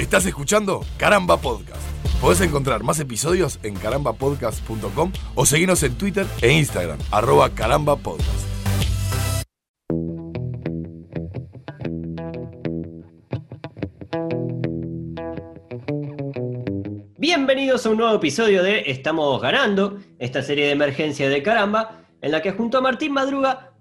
Estás escuchando Caramba Podcast. Podés encontrar más episodios en carambapodcast.com o seguirnos en Twitter e Instagram, arroba carambapodcast. Bienvenidos a un nuevo episodio de Estamos ganando, esta serie de emergencia de caramba, en la que junto a Martín Madruga,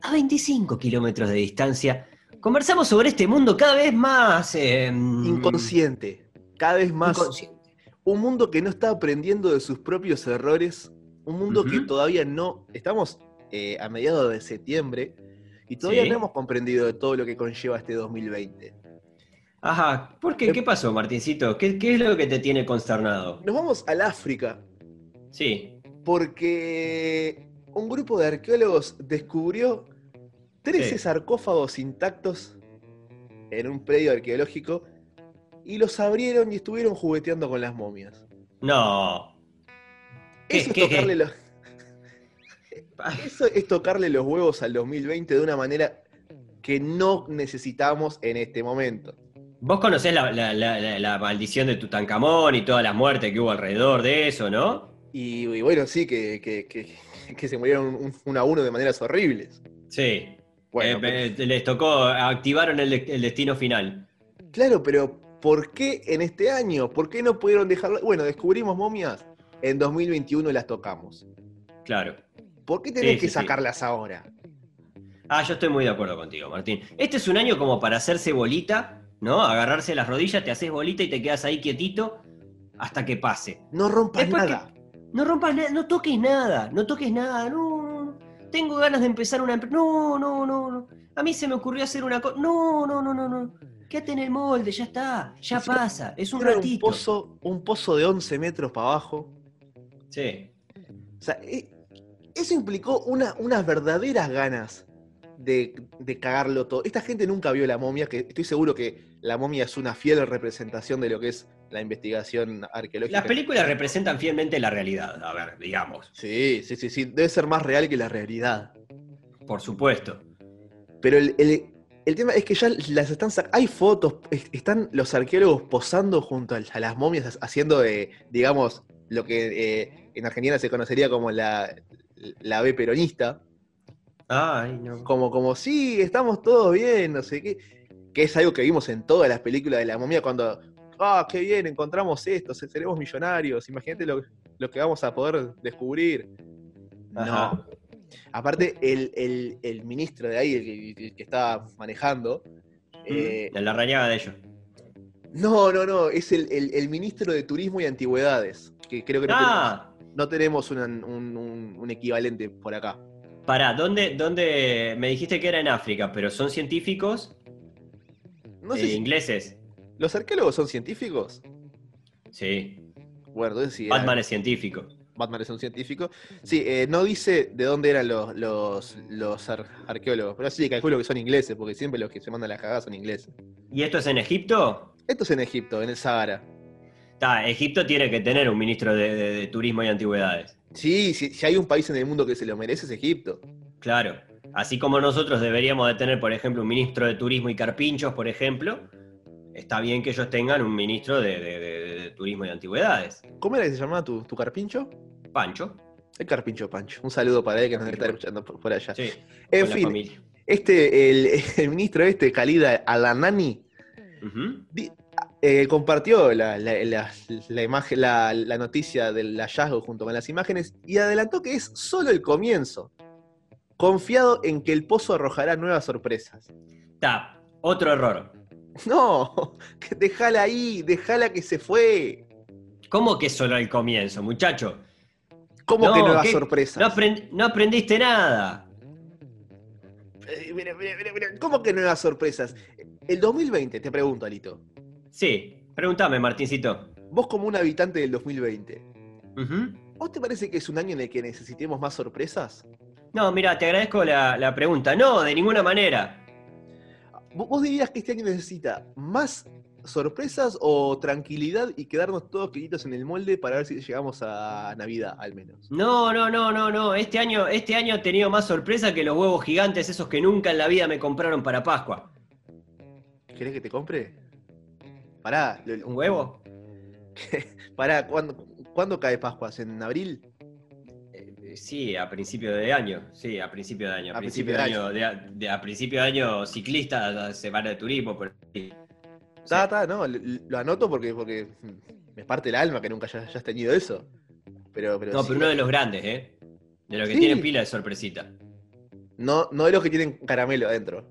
a 25 kilómetros de distancia, conversamos sobre este mundo cada vez más... eh, Inconsciente. Cada vez más. inconsciente. Un mundo que no está aprendiendo de sus propios errores. Un mundo que todavía no. Estamos eh, a mediados de septiembre y todavía Sí. no hemos comprendido de todo lo que conlleva este 2020. Ajá, ¿por qué? ¿Qué pasó, Martincito? ¿Qué, qué es lo que te tiene consternado? Nos vamos al África Sí, porque un grupo de arqueólogos descubrió 13 Sí. sarcófagos intactos en un predio arqueológico y los abrieron y estuvieron jugueteando con las momias. no. ¿Qué- Eso es, qué? tocarle los, eso es tocarle los huevos al 2020 de una manera que no necesitamos en este momento. Vos conocés la, la- la- la- la maldición de Tutankamón y todas las muertes que hubo alrededor de eso, ¿no? Y, y bueno, sí, que, que- que- que se murieron un, uno a uno de maneras horribles. Sí. Bueno, Eh, eh, les tocó, activaron el, de- el destino final. Claro, pero ¿por qué en este año? ¿Por qué no pudieron dejarlo? Bueno, descubrimos momias, en 2021 las tocamos. Claro. ¿Por qué tenés Sí, que sí, sí. sacarlas ahora? Ah, yo estoy muy de acuerdo contigo, Martín. Este es un año como para hacerse bolita, ¿no? Agarrarse las rodillas, te haces bolita y te quedas ahí quietito hasta que pase. No rompas Después que- nada. No rompas nada, no toques nada, no toques nada, no. Tengo ganas de empezar una empresa. No, no, no, no. A mí se me ocurrió hacer una cosa. No, no, no, no, no. Quédate en el molde, ya está, ya pasa, es un Era un ratito. pozo, un pozo de 11 metros para abajo. Sí. O sea, e- eso implicó una- unas verdaderas ganas de, de cagarlo todo. Esta gente nunca vio la momia, que estoy seguro que la momia es una fiel representación de lo que es la investigación arqueológica. Las películas representan fielmente la realidad, a ver, digamos, Sí, sí, sí, sí. Debe ser más real que la realidad. por supuesto. Pero el, el- el tema es que ya las están Hay fotos, es- están los arqueólogos posando junto a, a las momias, haciendo, de, digamos, lo que eh, en Argentina se conocería como la, la B peronista. Ay, no. como, como, sí, estamos todos bien, no sé qué. Que es algo que vimos en todas las películas de la momia cuando, ah, qué bien, encontramos esto, se- seremos millonarios, imagínate lo, lo que vamos a poder descubrir. Ajá. No. Aparte, el, el- el ministro de ahí, el que, el que estaba manejando, eh, De la rañaga de ellos. no, no, no, es el, el- el ministro de Turismo y Antigüedades, que creo que no Ah, tenemos, no tenemos una- un, un- un equivalente por acá. pará, ¿dónde, ¿dónde? Me dijiste que era en África, pero ¿son científicos? No sé Eh, si- ingleses. ¿Los arqueólogos son científicos? Sí. Bueno, entonces sí. era- Batman es científico. Batman es un científico. Sí, eh, no dice de dónde eran los, los, los ar- arqueólogos, pero sí, calculo que son ingleses, porque siempre los que se mandan las cagadas son ingleses. ¿Y esto es en Egipto? Esto es en Egipto, en el Sahara. Ta, Egipto tiene que tener un ministro de, de- de turismo y antigüedades. Sí, sí, si hay un país en el mundo que se lo merece es Egipto. Claro. Así como nosotros deberíamos de tener, por ejemplo, un ministro de turismo y carpinchos, por ejemplo, está bien que ellos tengan un ministro de, de- de- de turismo y antigüedades. ¿Cómo era que se llamaba tu, tu carpincho? Pancho. El carpincho Pancho. Un saludo para él que nos estar escuchando por, por allá. Sí. en fin, familia. este, el, el ministro este, Khalida Alanani, di- eh, compartió la, la- la- la imagen, la, la noticia del hallazgo junto con las imágenes y adelantó que es solo el comienzo. Confiado en que el pozo arrojará nuevas sorpresas. Ta, otro error. No, que dejala ahí, dejala que se fue. ¿Cómo que solo el comienzo, muchacho? ¿Cómo No, que nuevas ¿qué? sorpresas? No, aprend- no aprendiste nada. Eh, mira, mira, mira, ¿Cómo que nuevas sorpresas? El 2020, te pregunto, Alito. Sí, pregúntame, Martincito. Vos como un habitante del 2020, Ujú. ¿vos te parece que es un año en el que necesitemos más sorpresas? No, mira, te agradezco la, la pregunta. No, de ninguna manera. ¿Vos dirías que este año necesita más sorpresas o tranquilidad y quedarnos todos queridos en el molde para ver si llegamos a Navidad al menos? No, no, no, no, no. Este año, este año he tenido más sorpresa que los huevos gigantes, esos que nunca en la vida me compraron para Pascua. ¿Querés que te compre? Pará, ¿Un huevo? pará, ¿cuándo, ¿cuándo cae Pascuas? ¿En abril? Sí, a principio de año. Sí, a principio de año. A, principio, de año, de, a- de- a principio de año ciclista, semana de turismo. Por ahí. Está, está, no, lo, anoto porque, porque me parte el alma que nunca hayas, tenido eso. Pero, pero, No, sí, pero uno de los grandes, ¿eh? De los que Sí. tienen pila de sorpresita. no, no de los que tienen caramelo adentro.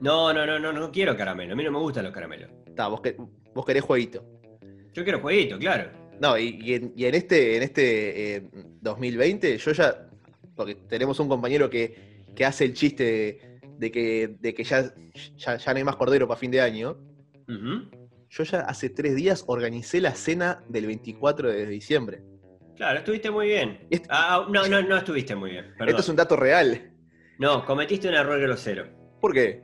No, no, no, no, no quiero caramelo. A mí no me gustan los caramelos. Está, vos, que- vos querés jueguito. Yo quiero jueguito, claro. No, y, y en, y en este, en este eh, 2020, yo ya, porque tenemos un compañero que, que hace el chiste de que, de que ya, ya, ya no hay más cordero para fin de año. Yo ya hace tres días organicé la cena del 24 de diciembre. Claro, estuviste muy bien. Este- Ah, no, no, no estuviste muy bien. Perdón. Esto es un dato real. No, cometiste un error grosero. ¿Por qué?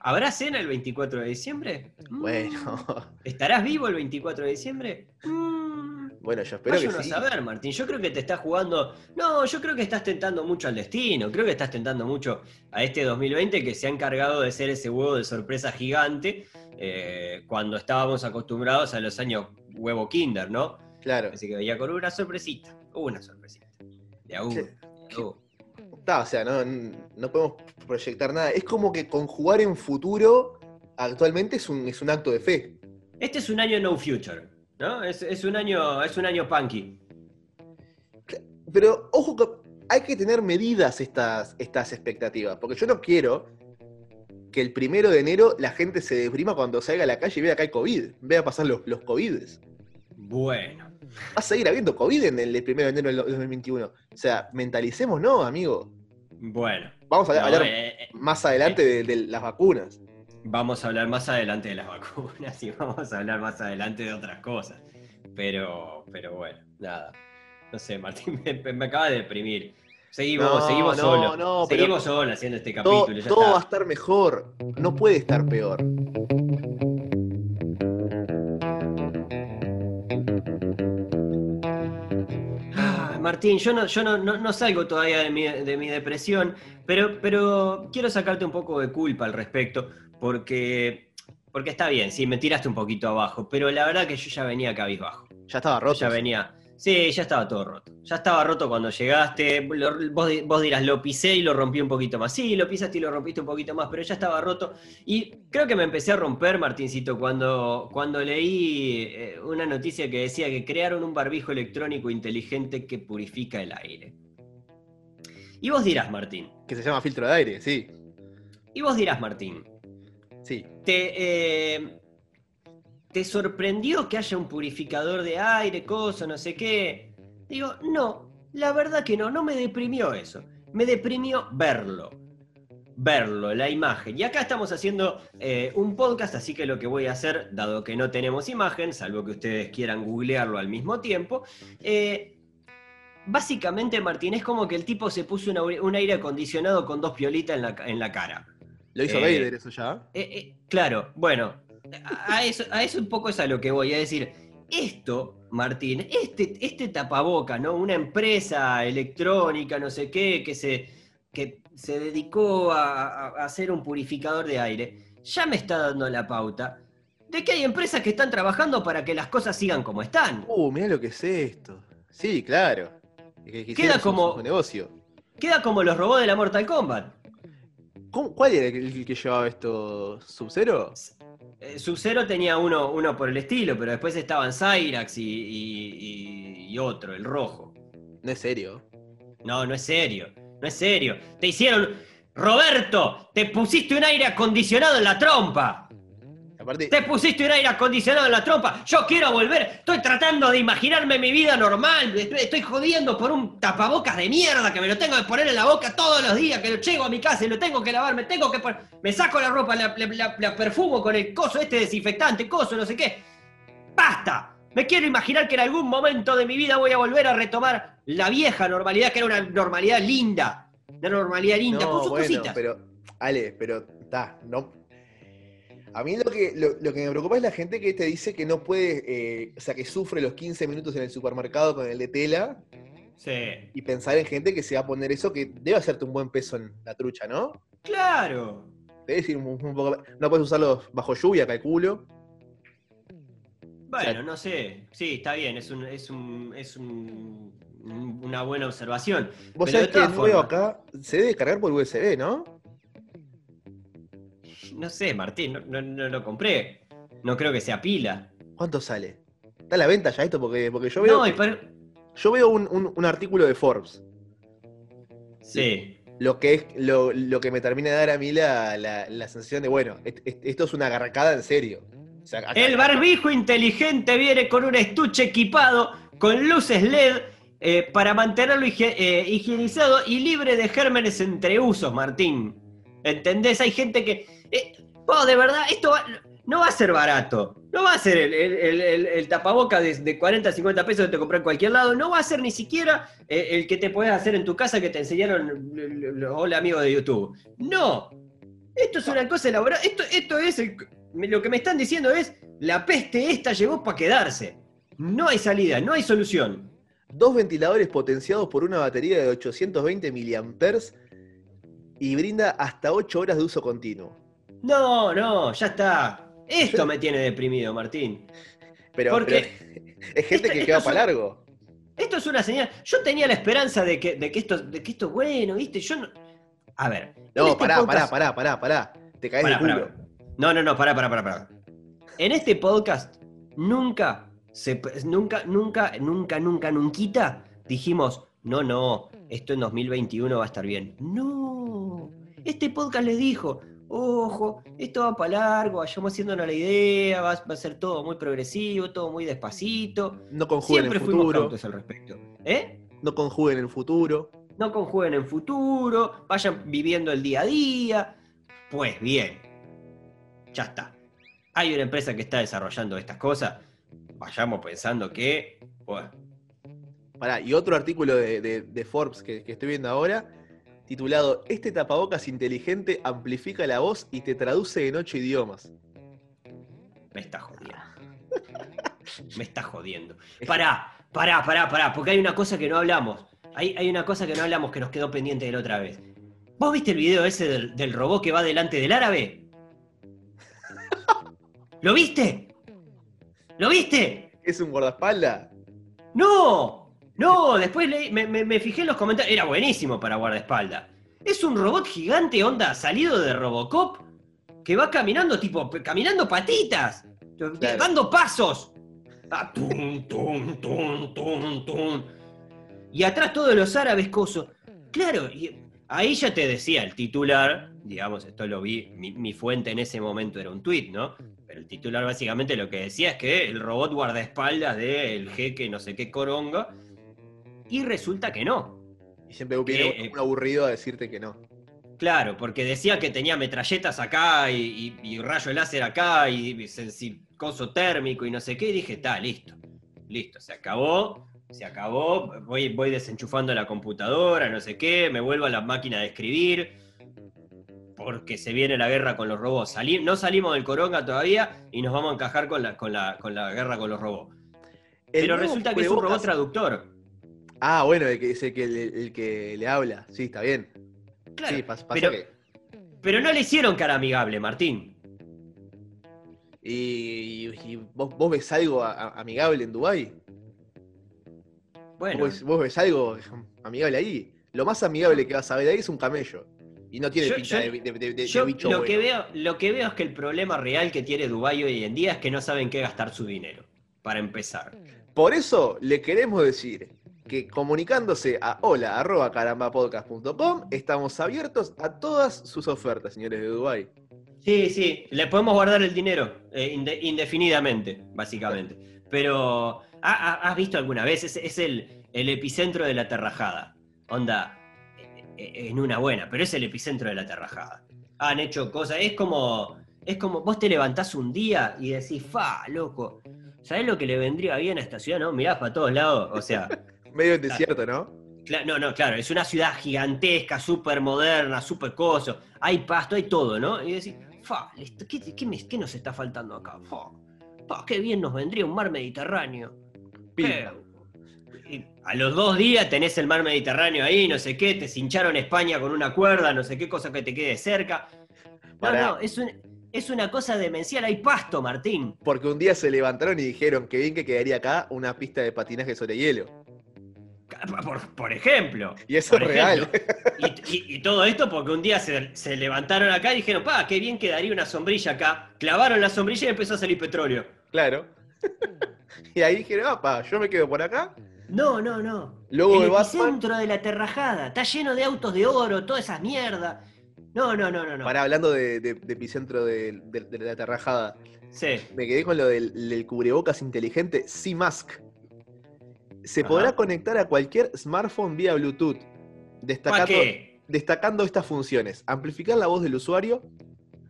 ¿Habrá cena el 24 de diciembre? Mm. Bueno, ¿Estarás vivo el 24 de diciembre? Mm. bueno, yo espero Vaya que uno a sí. saber, Martín. Yo creo que te estás jugando. No, yo creo que estás tentando mucho al destino. Creo que estás tentando mucho a este 2020 que se ha encargado de ser ese huevo de sorpresa gigante eh, cuando estábamos acostumbrados a los años huevo Kinder, ¿no? Claro. Así que veía con una sorpresita. Una sorpresita. De a uno. ¿Qué- de a uno. Está, o sea, no, no podemos proyectar nada. Es como que conjugar en futuro actualmente es un, es un acto de fe. Este es un año no future, ¿no? Es, es un año, es un año punky. Pero ojo que hay que tener medidas estas, estas expectativas, porque yo no quiero que el primero de enero la gente se deprima cuando salga a la calle y vea que hay COVID, vea pasar los, los COVIDs. Bueno. Va a seguir habiendo COVID en el primero de enero del 2021. O sea, mentalicemos, no, amigo. Bueno. Vamos a hablar eh, eh, más adelante de, de las vacunas. Vamos a hablar más adelante de las vacunas y vamos a hablar más adelante de otras cosas. Pero, pero bueno, nada. No sé, Martín, me, me acaba de deprimir. Seguimos, No, seguimos no, pero- seguimos solos haciendo este Todo, capítulo. ya todo está. va a estar mejor. No puede estar peor. Martín, yo no, yo no, no- no salgo todavía de mi, de mi depresión, pero, pero quiero sacarte un poco de culpa al respecto, porque, porque está bien, sí, me tiraste un poquito abajo, pero la verdad que yo ya venía cabizbajo. Ya estaba roto. ya venía. Sí, ya estaba todo roto. Ya estaba roto cuando llegaste. Lo- vos, di- vos dirás, lo pisé y lo rompí un poquito más. Sí, lo pisaste y lo rompiste un poquito más, pero ya estaba roto. Y creo que me empecé a romper, Martincito, cuando, cuando leí eh, una noticia que decía que crearon un barbijo electrónico inteligente que purifica el aire. Y vos dirás, Martín. Que se llama filtro de aire, sí. Y vos dirás, Martín. Sí. ¿Te, eh, ¿Te sorprendió que haya un purificador de aire, cosa, no sé qué? Digo, no, la verdad que no, no me deprimió eso. Me deprimió verlo. Verlo, la imagen. Y acá estamos haciendo eh, un podcast, así que lo que voy a hacer, dado que no tenemos imagen, salvo que ustedes quieran googlearlo al mismo tiempo, eh, básicamente, Martín, es como que el tipo se puso una- un aire acondicionado con dos piolitas en la, ca- en la cara. Lo hizo Eh, Vader eso ya. Eh, eh, claro, bueno, a, eso, a eso un poco es a lo que voy, a decir, esto, Martín, este, este tapaboca, ¿no? Una empresa electrónica, no sé qué, que se, que se dedicó a, a- a hacer un purificador de aire, ya me está dando la pauta de que hay empresas que están trabajando para que las cosas sigan como están. Uh, mirá lo que es esto. Sí, claro. Es que Queda como- negocio. Queda como los robots de la Mortal Kombat. ¿Cómo- ¿Cuál era el que llevaba esto? ¿Sub-Zero? Eh, Sub-Zero tenía uno, uno por el estilo, pero después estaban Cyrax y, y- y- y otro, el rojo. No es serio. No, no es serio, no es serio. Te hicieron... Roberto, te pusiste un aire acondicionado en la trompa. Aparte, Te pusiste un aire acondicionado en la trompa. Yo quiero volver. Estoy tratando de imaginarme mi vida normal. Estoy, jodiendo por un tapabocas de mierda que me lo tengo que poner en la boca todos los días. Que lo llego a mi casa y lo tengo que lavar. Me tengo que poner. Me saco la ropa, la, la- la- la perfumo con el coso este desinfectante, coso, no sé qué. ¡Basta! Me quiero imaginar que en algún momento de mi vida voy a volver a retomar la vieja normalidad, que era una normalidad linda. Una normalidad linda, no, con sus bueno, cositas. pero, Ale, pero, está, no. A mí lo que, lo, lo que me preocupa es la gente que te dice que no puede, eh, o sea, que sufre los 15 minutos en el supermercado con el de tela Sí. y pensar en gente que se va a poner eso que debe hacerte un buen peso en la trucha, ¿no? Claro. Debe decir un, un poco. No puedes usarlos bajo lluvia, calculo. Bueno, no sé. Sí, está bien, es un, es un, es un- una buena observación. Vos Pero sabés que veo formas- acá, se debe cargar por USB, ¿no? No sé, Martín, no, no- no lo compré. No creo que sea pila. ¿Cuánto sale? ¿Está a la venta ya esto? Porque, porque yo veo, No, y yo veo un, un- un artículo de Forbes. Sí. Lo que es lo, lo que me termina de dar a mí la, la- la sensación de, bueno, est- est- esto es una garracada en serio. O sea, acá- El barbijo inteligente viene con un estuche equipado con luces LED eh, para mantenerlo hige- eh, higienizado y libre de gérmenes entre usos, Martín. ¿Entendés? Hay gente que... eh, de verdad, esto no va a ser barato. No va a ser el, el- tapaboca de, de 40, 50 pesos que te compré en cualquier lado. No va a ser ni siquiera eh, el que te puedes hacer en tu casa que te enseñaron los amigos de YouTube. No. Esto es una cosa elaborada. Esto, es lo que me están diciendo es la peste esta llegó para quedarse. No hay salida, no hay solución. Dos ventiladores potenciados por una batería de 820 miliamperes y brinda hasta 8 horas de uso continuo. No, no, ya está. Esto me tiene deprimido, Martín. Pero, Porque pero es gente esta- que esto queda para largo. Esto es una señal. Yo tenía la esperanza de que, de que, esto, de que esto es bueno, ¿viste? Yo no. A ver. No, este pará, pará, podcast- pará, pará, pará. Te caes Pará, de culo. pará. No, no, no, pará, pará, pará, pará. En este podcast, nunca, se, nunca, nunca, nunca, nunca, nunca dijimos, no, no, esto en 2021 va a estar bien. No. Este podcast les dijo, ojo, esto va para largo, vayamos haciéndonos la idea, va, va a ser todo muy progresivo, todo muy despacito. No conjuguen Siempre fuimos futuro. cautos al respecto. ¿Eh? No conjuguen en futuro. no conjuguen en futuro, vayan viviendo el día a día. Pues bien, ya está. Hay una empresa que está desarrollando estas cosas. Vayamos pensando que, bueno, Pará, y otro artículo de, de- de Forbes que, que estoy viendo ahora, titulado Este tapabocas inteligente amplifica la voz y te traduce en ocho idiomas. me está jodiendo. Me está jodiendo. Pará, pará, pará, pará, porque hay una cosa que no hablamos. Hay, hay una cosa que no hablamos que nos quedó pendiente de la otra vez. ¿Vos viste el video ese del, del robot que va delante del árabe? ¿Lo viste? ¿Lo viste? ¿Es un guardaespaldas? ¡No! No, después leí- me, me- me fijé en los comentarios. Era buenísimo para guardaespaldas. Es un robot gigante, onda, salido de Robocop, que va caminando, tipo, caminando patitas, dando pasos. Ah, tum, tum, tum, tum, tum. Y atrás todos los árabes coso. Claro, y ahí ya te decía el titular, digamos, esto lo vi, mi, mi fuente en ese momento era un tuit, ¿no? Pero el titular básicamente lo que decía es que el robot guardaespaldas del jeque no sé qué coronga, y resulta que no. Y siempre viene Eh, eh. un aburrido a decirte que no. Claro, porque decía que tenía metralletas acá y, y- y rayo láser acá y, y coso térmico y no sé qué, y dije, está, listo, listo, se acabó, se acabó, voy, voy desenchufando la computadora, no sé qué, me vuelvo a la máquina de escribir, porque se viene la guerra con los robots. Salí- no salimos del coronga todavía y nos vamos a encajar con la, con la, con la guerra con los robots. El Pero resulta que es un robot traductor. Ah, bueno, el que, es el que, el, el que le habla. Sí, está bien. Claro, sí, pas- pasa pero- que. pero no le hicieron cara amigable, Martín. ¿Y, y- y vos, vos ves algo a- a- amigable en Dubái? Bueno, ¿Vos, ves, vos ves algo amigable ahí? Lo más amigable que vas a ver ahí es un camello. Y no tiene Yo- pinta yo- de, de- de- de Yo bicho lo, bueno. que veo, lo que veo es que el problema real que tiene Dubái hoy en día es que no saben qué gastar su dinero, para empezar. Por eso le queremos decir que comunicándose a hola.carambapodcast.com estamos abiertos a todas sus ofertas, señores de Dubái. Sí, sí, le podemos guardar el dinero eh, inde- indefinidamente, básicamente. Pero, ¿ha- ha- ¿has visto alguna vez? Es, es el, el epicentro de la terrajada. Onda, eh, eh, en una buena, pero es el epicentro de la terrajada. Han hecho cosas, es como, es como vos te levantás un día y decís, fa, loco, ¿sabés lo que le vendría bien a esta ciudad? No, mirás para todos lados, o sea... Medio en desierto, ¿no? No, no, claro, es una ciudad gigantesca, súper moderna, súper coso. Hay pasto, hay todo, ¿no? Y decís, fa, ¿qué, qué me- qué nos está faltando acá? Fa, fa, qué bien nos vendría un mar Mediterráneo. Y a los dos días tenés el mar Mediterráneo ahí, no sé qué, te cincharon España con una cuerda, no sé qué cosa que te quede cerca. No, no, es un, Es una cosa demencial, hay pasto, Martín. Porque un día se levantaron y dijeron que bien que quedaría acá una pista de patinaje sobre hielo. Por, por ejemplo. Y eso es real. Y, y- y todo esto porque un día se, se levantaron acá y dijeron, pa, qué bien quedaría una sombrilla acá. Clavaron la sombrilla y empezó a salir petróleo. Claro. y ahí dijeron, apa, yo me quedo por acá. No, no, no. Luego el epicentro de la terrajada. Está lleno de autos de oro, todas esas mierdas. No, no, no, no, no. Para hablando de, de- de epicentro de, de- de la terrajada, Sí. me quedé con lo del, del cubrebocas inteligente C-Mask. Se Ajá. podrá conectar a cualquier smartphone vía Bluetooth, ¿Para destacando, qué? destacando estas funciones. Amplificar la voz del usuario,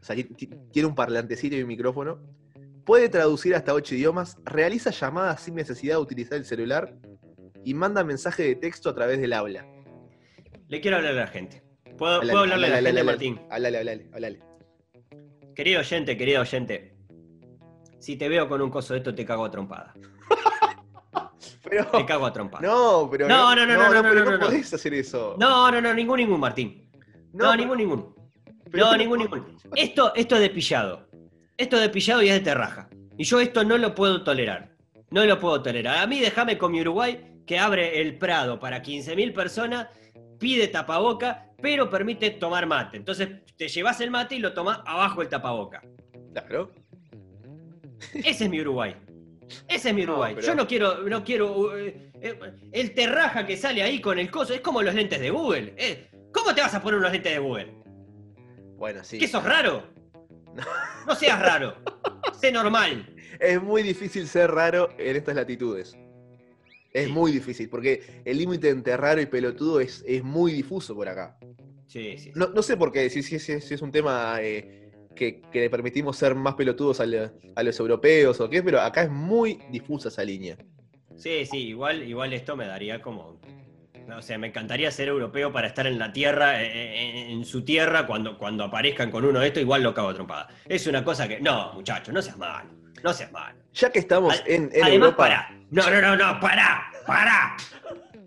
o sea, ti- ti- tiene un parlantecito y un micrófono. Puede traducir hasta 8 idiomas, realiza llamadas sin necesidad de utilizar el celular y manda mensaje de texto a través del habla. Le quiero hablar a la gente. ¿Puedo, hablarle a la gente, hablale, Martín? Hablale, hablale, hablale. Querido oyente, querido oyente. Si te veo con un coso de esto, te cago a trompada. Pero, Te cago a trompada. no, pero No, no, no, no, no, pero no, no, no. podés hacer eso. No, no, no, ningún, ningún, Martín. No, ningún, ningún. no, ¿cómo- ningún, ningún. Esto, esto es de pillado. Esto es de pillado y es de terraja. Y yo esto no lo puedo tolerar. No lo puedo tolerar. A mí déjame con mi Uruguay que abre el Prado para 15.000 personas, pide tapaboca, pero permite tomar mate. Entonces te llevas el mate y lo tomás abajo el tapaboca. Claro. Ese es mi Uruguay. Ese es mi No, Uruguay. pero- Yo no quiero, no quiero. eh, eh, el terraja que sale ahí con el coso es como los lentes de Google. eh. ¿Cómo te vas a poner unos lentes de Google? Bueno, sí. ¿Qué sos raro? No seas raro. sé normal. Es muy difícil ser raro en estas latitudes. Es Sí. muy difícil, porque el límite entre raro y pelotudo es, es muy difuso por acá. Sí, sí. No, no sé por qué, si, si- si- si es un tema eh, que, que le permitimos ser más pelotudos a, a los europeos o qué, pero acá es muy difusa esa línea. Sí, sí, igual, igual esto me daría como. no, O sea, me encantaría ser europeo para estar en la tierra, eh, eh, en su tierra, cuando, cuando aparezcan con uno de estos, igual lo cago trompada. Es una cosa que. No, muchachos, no seas malo. No seas malo. Ya que estamos Ad- en, en Además, Europa. pará. No, no, no, no, pará, pará.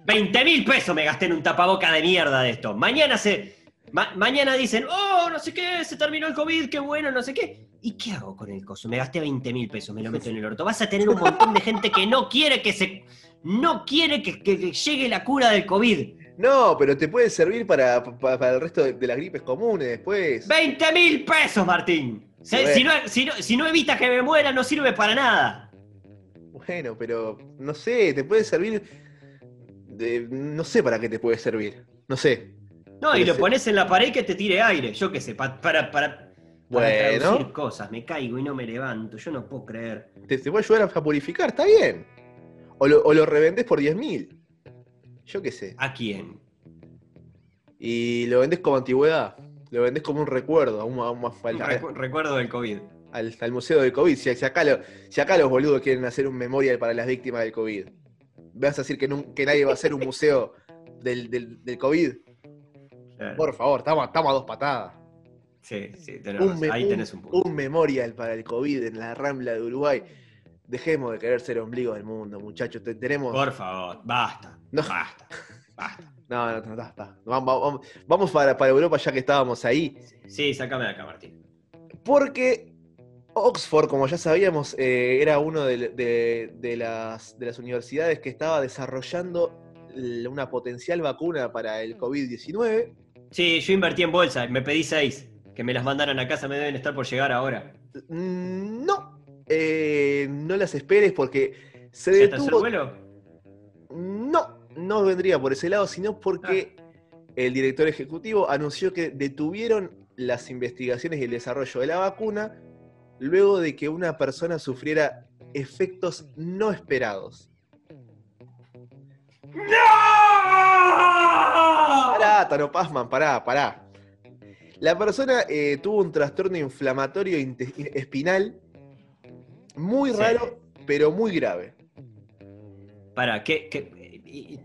20 mil pesos me gasté en un tapaboca de mierda de esto. Mañana se. Ma- mañana dicen, oh, no sé qué, se terminó el COVID, qué bueno, no sé qué. ¿Y qué hago con el coso? Me gasté 20 mil pesos, me lo meto en el orto. Vas a tener un montón de gente que no quiere que se. No quiere que, que- que llegue la cura del COVID. No, pero te puede servir para, pa- para el resto de, de las gripes comunes después. 20 mil pesos, Martín. Bueno. si, no, si, no, si no evita que me muera, no sirve para nada. Bueno, pero no sé, te puede servir. de- no sé para qué te puede servir. No sé. No, y lo pones en la pared que te tire aire. Yo qué sé, pa- para, para, para Bueno. traducir cosas. Me caigo y no me levanto. Yo no puedo creer. Te, te puede ayudar a purificar, está bien. O lo, o lo revendés por 10 mil. Yo qué sé. ¿A quién? Y lo vendés como antigüedad. Lo vendés como un recuerdo a un- a un- Recu- recuerdo del COVID. al- al museo del COVID. Si, si acá lo- si acá los boludos quieren hacer un memorial para las víctimas del COVID, ¿vas a decir que, nun- que nadie va a hacer un museo del, del- del COVID? Por favor, estamos, estamos a dos patadas. Sí, sí, tenés Un, ahí tenés un punto. un memorial para el COVID en la Rambla de Uruguay. Dejemos de querer ser ombligo del mundo, muchachos. Te- Tenemos. Por favor, basta. No. Basta. Basta. No, no, no, no, está. Vamos, vamos- vamos para, para Europa ya que estábamos ahí. Sí, sácame de acá, Martín. Porque Oxford, como ya sabíamos, eh, era uno de, de- de las, de las universidades que estaba desarrollando una potencial vacuna para el COVID-19. Sí, yo invertí en bolsa. Me pedí seis. Que me las mandaran a casa. Me deben estar por llegar ahora. Mm, No, eh, no las esperes porque se ¿Ya está el detuvo. vuelo? No, no vendría por ese lado, sino porque el director ejecutivo anunció que detuvieron las investigaciones y el desarrollo de la vacuna luego de que una persona sufriera efectos no esperados. ¡No! Pará, Tano Pazman, pará, pará. La persona eh, tuvo un trastorno inflamatorio espinal muy Sí. raro, pero muy grave. Para, ¿qué?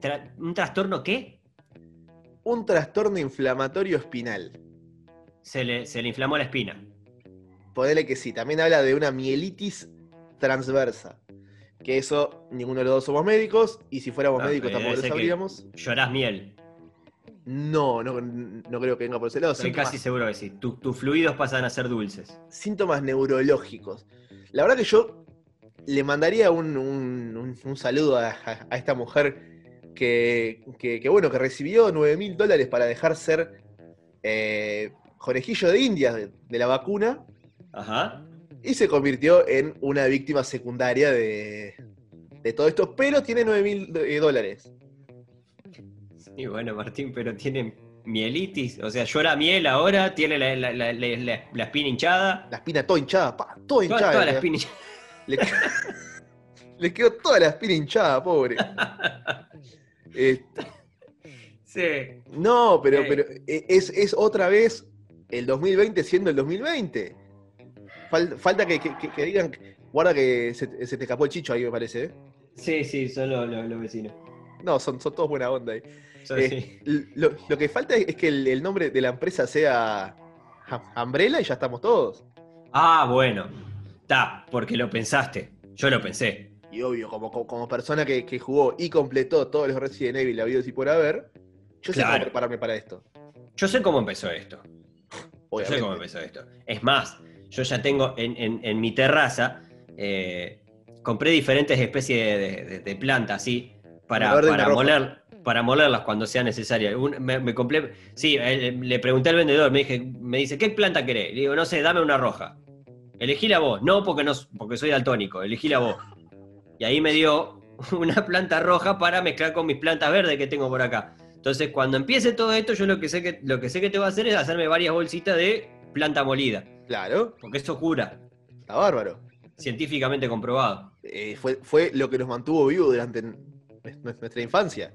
tra- ¿Un trastorno qué? Un trastorno inflamatorio espinal. Se le, se le inflamó la espina. Ponele que sí, también habla de una mielitis transversa. Que eso, ninguno de los dos somos médicos, y si fuéramos médicos tampoco lo sabríamos. Llorás miel. No, no, no creo que venga por ese lado. Estoy Síntomas, casi seguro que sí. Tu- tus fluidos pasan a ser dulces. síntomas neurológicos. La verdad que yo le mandaría un, un- un- un saludo a, a- a esta mujer que, que- que, bueno, que recibió 9 mil dólares para dejar ser eh, conejillo de indias de, de la vacuna Ajá. Y se convirtió en una víctima secundaria de, de todo esto, pero tiene 9 mil eh, dólares. Y bueno, Martín, pero tiene mielitis. O sea, llora miel ahora, tiene la, la- la- la- la- la espina hinchada. La espina toda hinchada, pa, toda Toda, hinchada. toda la le- espina hinchada. Le, le quedó toda la espina hinchada, pobre. Eh, Sí. no, pero, pero eh, es, es otra vez el 2020 siendo el 2020. Fal- falta que, que- que- que digan, guarda que se, se te escapó el chicho ahí, me parece. ¿eh? Sí, sí, son los, vecinos. No, son, son todos buena onda ahí. Eh, sí. lo, lo que falta es que el, el nombre de la empresa sea Umbrella y ya estamos todos. Ah, bueno. Está, porque lo pensaste. Yo lo pensé. Y obvio, como, como, como persona que, que jugó y completó todos los Resident Evil habidos y por haber, yo sé cómo prepararme para esto. Yo sé cómo empezó esto. Yo sé cómo empezó esto. Es más, yo ya tengo en, en- en mi terraza, eh, compré diferentes especies de, de- de plantas, así, para, moler, para molerlas cuando sea necesario. Un- me, me compré, sí, eh, le pregunté al vendedor, me, dije, me dice, ¿qué planta querés? Le digo, no sé, dame una roja. Elegí la vos. No, porque, no, porque soy daltónico, elegí la vos. Y ahí me dio una planta roja para mezclar con mis plantas verdes que tengo por acá. Entonces, cuando empiece todo esto, yo lo que sé que, lo que, sé que te voy a hacer es hacerme varias bolsitas de planta molida. Claro, Porque eso cura, está bárbaro. científicamente comprobado. Eh, fue, fue lo que nos mantuvo vivos durante nuestra infancia.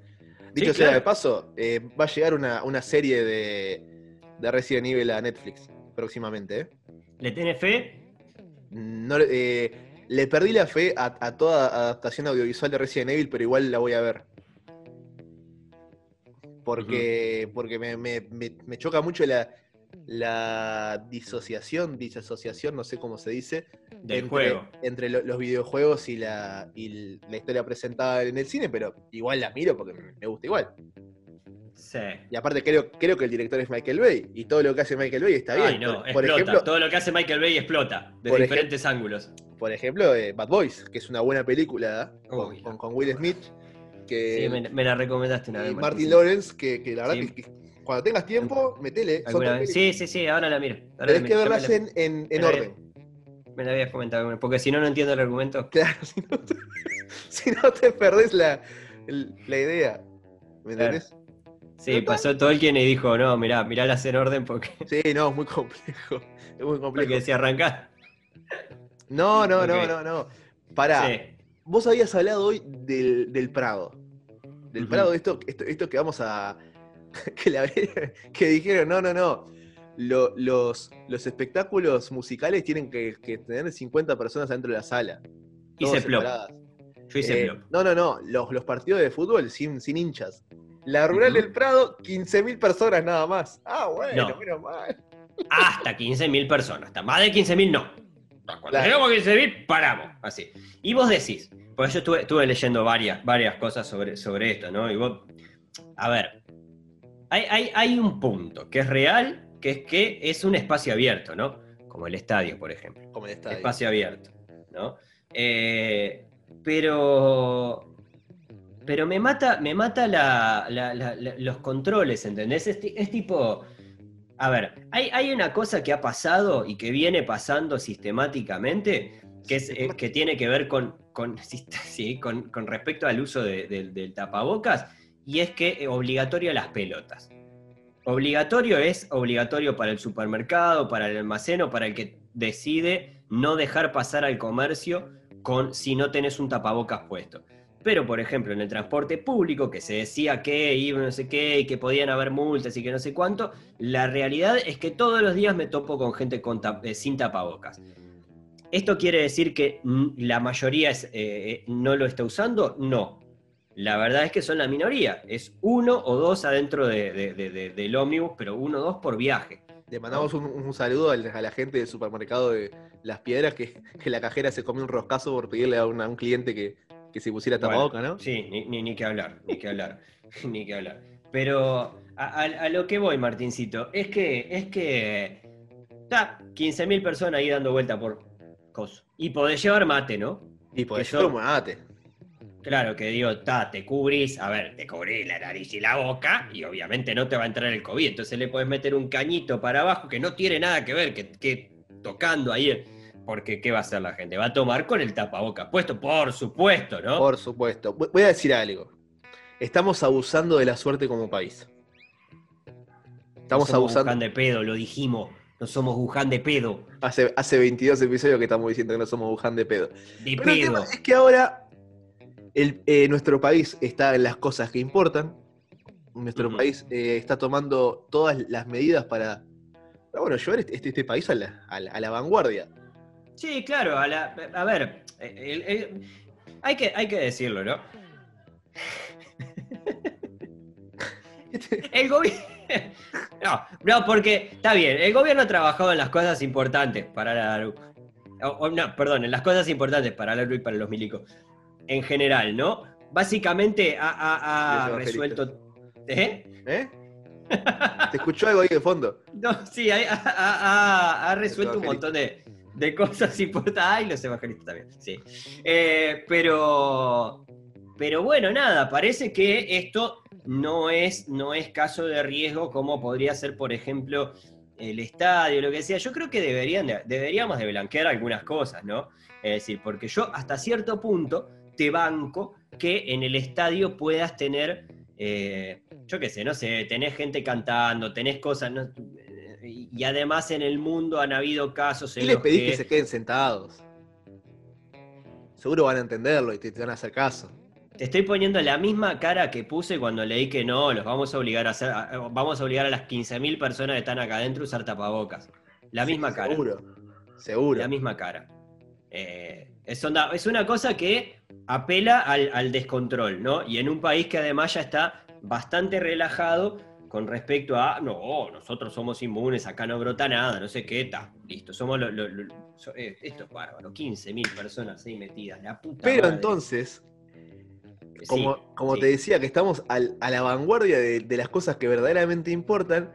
Dicho Sí, sea claro. de paso, eh, va a llegar una, una serie de, de Resident Evil a Netflix próximamente. ¿eh? ¿Le tenés fe? No, le- eh, le perdí la fe a, a toda adaptación audiovisual de Resident Evil, pero igual la voy a ver. Porque, porque me, me- me- me choca mucho la, la disociación, disasociación, no sé cómo se dice, Del entre, juego. entre lo- los videojuegos y la, y la historia presentada en el cine, pero igual la miro porque me- gusta igual. Sí. Y aparte creo, creo que el director es Michael Bay, y todo lo que hace Michael Bay está bien. Ay, no, por, por explota. ejemplo, Todo lo que hace Michael Bay explota, de Por ej- diferentes ángulos. por ejemplo eh, Bad Boys, que es una buena película con, Uy, con- con Will Smith, que Sí, me, me la recomendaste una y vez. Martin. Lawrence, que, que la verdad Sí. que, que cuando tengas tiempo, metele. Sí, sí, sí, ahora la miro. Ahora Tenés que verlas en, en- en me la- orden. la, me la habías comentado, porque si no, no entiendo el argumento. Claro, si no te, si no te perdés la, la idea. ¿Me Claro. entendés? Sí, pasó Tolkien y dijo, no, mirá, miralas en orden porque, Sí, no, es muy complejo. Es muy complejo. porque si arrancás. No, no, no, no, no. Pará, Sí. vos habías hablado hoy del, del Prado. Del. Prado, esto, esto, esto que vamos a. Que, la- que dijeron, no, no, no. Lo- los, los espectáculos musicales tienen que, que tener 50 personas dentro de la sala. Hice plop. Yo hice Eh, plop. No, no, no. Los, los partidos de fútbol sin, sin hinchas. La rural del Prado, 15.000 personas nada más. Ah, bueno, No. menos mal. Hasta 15.000 personas. Hasta más de 15.000 no. Cuando Claro. llegamos a 15.000, paramos. Así. Y vos decís, porque yo estuve, estuve leyendo varias, varias cosas sobre, sobre esto, ¿no? Y vos, a ver, hay, hay, hay un punto que es real, que es que es un espacio abierto, ¿no? Como el estadio, por ejemplo. Como el estadio. Espacio abierto, ¿no? Eh, pero. Pero me mata, me mata la- la- la- la- los controles, ¿entendés? Es, es tipo. A ver, hay, hay una cosa que ha pasado y que viene pasando sistemáticamente, que, es, eh, que tiene que ver con, con, sí, con, con respecto al uso de- del- del tapabocas, y es que es obligatorio las pelotas. Obligatorio es obligatorio para el supermercado, para el almacén o para el que decide no dejar pasar al comercio con si no tenés un tapabocas puesto. Pero, por ejemplo, en el transporte público, que se decía que iba no sé qué, y que podían haber multas y que no sé cuánto, la realidad es que todos los días me topo con gente eh, sin tapabocas. ¿Esto quiere decir que mm, la mayoría eh, eh, no lo está usando? No. La verdad es que son la minoría. Es uno o dos adentro de- de- de- de- del ómnibus, pero uno o dos por viaje. Le mandamos un, un saludo al- a la gente del supermercado de Las Piedras, que, que la cajera se comió un roscazo por pedirle a, una- a un cliente que, que se pusiera Bueno, tapabocas, ¿no? Sí, ni, ni, ni que hablar, ni que hablar, ni que hablar. Pero a, lo que voy, Martincito, es que, es que está 15.000 personas ahí dando vuelta por cosas. Y podés llevar mate, ¿no? Y eso yo- mate. Claro que digo, ta, te cubrís, a ver, te cubrís la nariz y la boca, y obviamente no te va a entrar el COVID. Entonces le puedes meter un cañito para abajo que no tiene nada que ver, que, que tocando ahí. Porque, ¿qué va a hacer la gente? Va a tomar con el tapaboca puesto, por supuesto, ¿no? Por supuesto. Voy a decir algo. Estamos abusando de la suerte como país. Estamos no somos abusando. Wuhan de pedo, lo dijimos. No somos Wuhan de pedo. Hace, hace 22 episodios que estamos diciendo que no somos Wuhan de pedo. De Pero el tema pedo. es que ahora el- eh, nuestro país está en las cosas que importan. Nuestro país eh, está tomando todas las medidas para, para, bueno, llevar este, este- este país a la, a la- a la vanguardia. Sí, claro, a, la- a ver, el- el- hay, que, hay que decirlo, ¿no? El gobierno. No, no, porque está bien, el gobierno ha trabajado en las cosas importantes para la. O- o no, perdón, en las cosas importantes para la y para los milicos. En general, ¿no? Básicamente ha, ha- ha resuelto. ¿Eh? ¿Eh? ¿Te escuchó algo ahí de fondo? No, sí, ha, resuelto un montón de, de cosas importantes. Ay, los evangelistas también, sí. Eh, pero, pero bueno, nada, parece que esto no es, no es caso de riesgo como podría ser, por ejemplo, el estadio, lo que sea. Yo creo que deberían de- deberíamos de blanquear algunas cosas, ¿no? Es decir, porque yo hasta cierto punto te banco que en el estadio puedas tener, eh, yo qué sé, no sé, tenés gente cantando, tenés cosas, ¿no? y y además en el mundo han habido casos Y en les los pedís que... que se queden sentados. Seguro van a entenderlo y te, te van a hacer caso. Te estoy poniendo la misma cara que puse cuando leí que no, los vamos a obligar a hacer, vamos a obligar a las 15.000 personas que están acá adentro a usar tapabocas. La misma Sí, cara. Seguro. Seguro. La misma cara. Eh, es, onda- es una cosa que apela al, al descontrol, ¿no? Y en un país que además ya está bastante relajado con respecto a, no, nosotros somos inmunes, acá no brota nada, no sé qué, está, listo, somos lo- lo- lo- so- eh, esto es bárbaro, 15.000 personas ahí metidas, la puta Pero madre. entonces, Sí, como, como sí. te decía, que estamos al- a la vanguardia de, de las cosas que verdaderamente importan,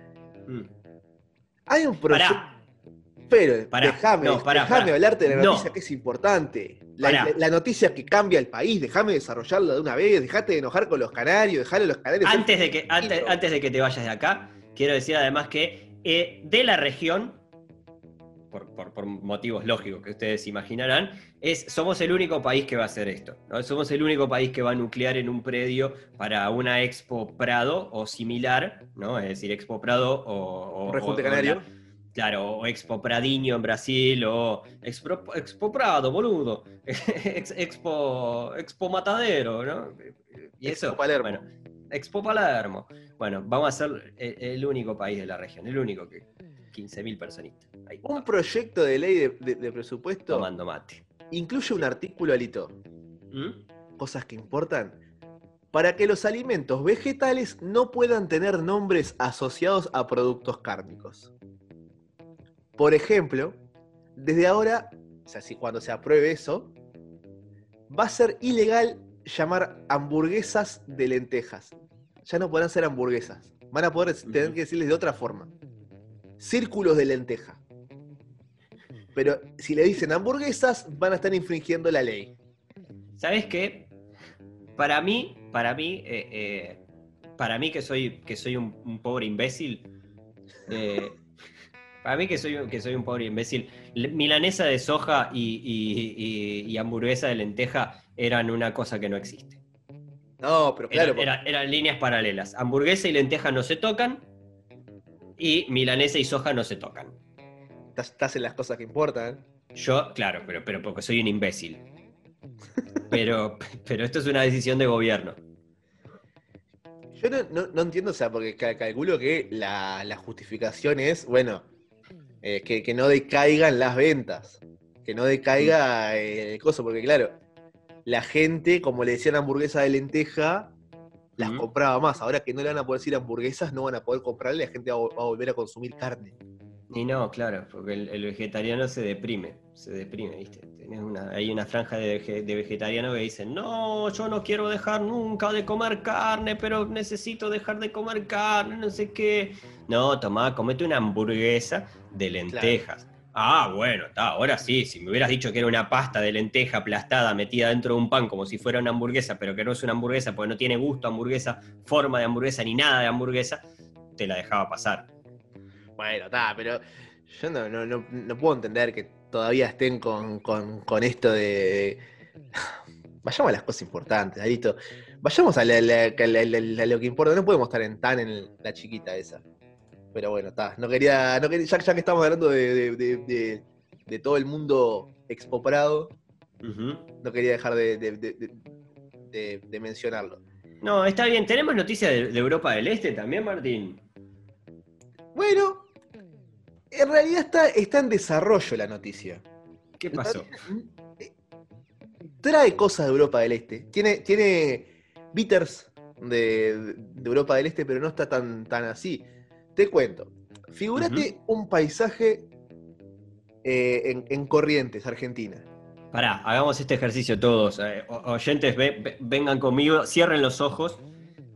Mm. hay un proyecto. Pero Pará, déjame, no, pará, déjame pará. hablarte de la No. noticia que es importante. La, Pará. la- la noticia que cambia el país, déjame desarrollarla de una vez, dejate de enojar con los canarios, dejale a los canarios. antes de, que, antes, de que te vayas de acá, quiero decir además que eh, de la región, por, por- por motivos lógicos que ustedes imaginarán, es, somos el único país que va a hacer esto. ¿no? Somos el único país que va a nuclear en un predio para una Expo Prado o similar, ¿no? es decir, Expo Prado o... o- Un rejunte o canario. La- claro, o Expo Pradinho en Brasil, o Expo, Expo Prado, boludo, Ex- Expo, Expo Matadero, ¿no? Y eso, Expo Palermo. bueno, Expo Palermo. Bueno, vamos a ser el, el único país de la región, el único que 15.000 personitas. Ahí, Un proyecto de ley de, de- de presupuesto tomando mate. incluye un artículo, Alito, ¿Mm? cosas que importan, para que los alimentos vegetales no puedan tener nombres asociados a productos cárnicos. Por ejemplo, desde ahora, o sea, si cuando se apruebe eso, va a ser ilegal llamar hamburguesas de lentejas. Ya no podrán ser hamburguesas. Van a poder tener que decirles de otra forma. Círculos de lenteja. Pero si le dicen hamburguesas, van a estar infringiendo la ley. ¿Sabes qué? Para mí, para mí, eh, eh, para mí que soy, que soy un, un pobre imbécil, eh, para mí que soy, un- que soy un pobre imbécil, milanesa de soja y, y- y- y hamburguesa de lenteja eran una cosa que no existe. No, pero claro, eran- eran líneas paralelas. Hamburguesa y lenteja no se tocan y milanesa y soja no se tocan. estás, estás en las cosas que importan. Yo, claro, pero, pero porque soy un imbécil. Pero, pero esto es una decisión de gobierno. Yo no, no- no entiendo, o sea, porque ca- calculo que la, la justificación es, bueno, eh, que, que no decaigan las ventas, que no decaiga eh, el coso, porque claro, la gente, como le decían hamburguesa de lenteja, las compraba más. Ahora que no le van a poder decir hamburguesas, no van a poder comprarle, la gente va, a vol- va a volver a consumir carne. Y no, claro, porque el, el vegetariano se deprime, se deprime, ¿viste? Tenés una, hay una franja de, de vegetarianos que dicen, no, yo no quiero dejar nunca de comer carne, pero necesito dejar de comer carne, no sé qué. No, tomá, comete una hamburguesa de lentejas. Ah, bueno, está, ahora sí, si me hubieras dicho que era una pasta de lenteja aplastada metida dentro de un pan como si fuera una hamburguesa, pero que no es una hamburguesa porque no tiene gusto a hamburguesa, forma de hamburguesa ni nada de hamburguesa, te la dejaba pasar. Bueno, está, pero yo no, no, no, no puedo entender que todavía estén con, con, con esto de. Vayamos a las cosas importantes, listo. Vayamos a, la- lo que importa. No podemos estar en, tan en la chiquita esa. Pero bueno, está. No quería. No quería ya, ya que estamos hablando de, de- de- de- de todo el mundo expoprado, no quería dejar de, de- mencionarlo. No, está bien. ¿Tenemos noticias de, de Europa del Este también, Martín? Bueno, en realidad está, está en desarrollo la noticia. ¿Qué pasó? Trae cosas de Europa del Este. Tiene, tiene bitters de, de Europa del Este, pero no está tan, tan así. Te cuento. Figúrate un paisaje eh, en, en Corrientes, Argentina. Pará, hagamos este ejercicio todos. eh, oyentes, ve- ve- vengan conmigo, cierren los ojos,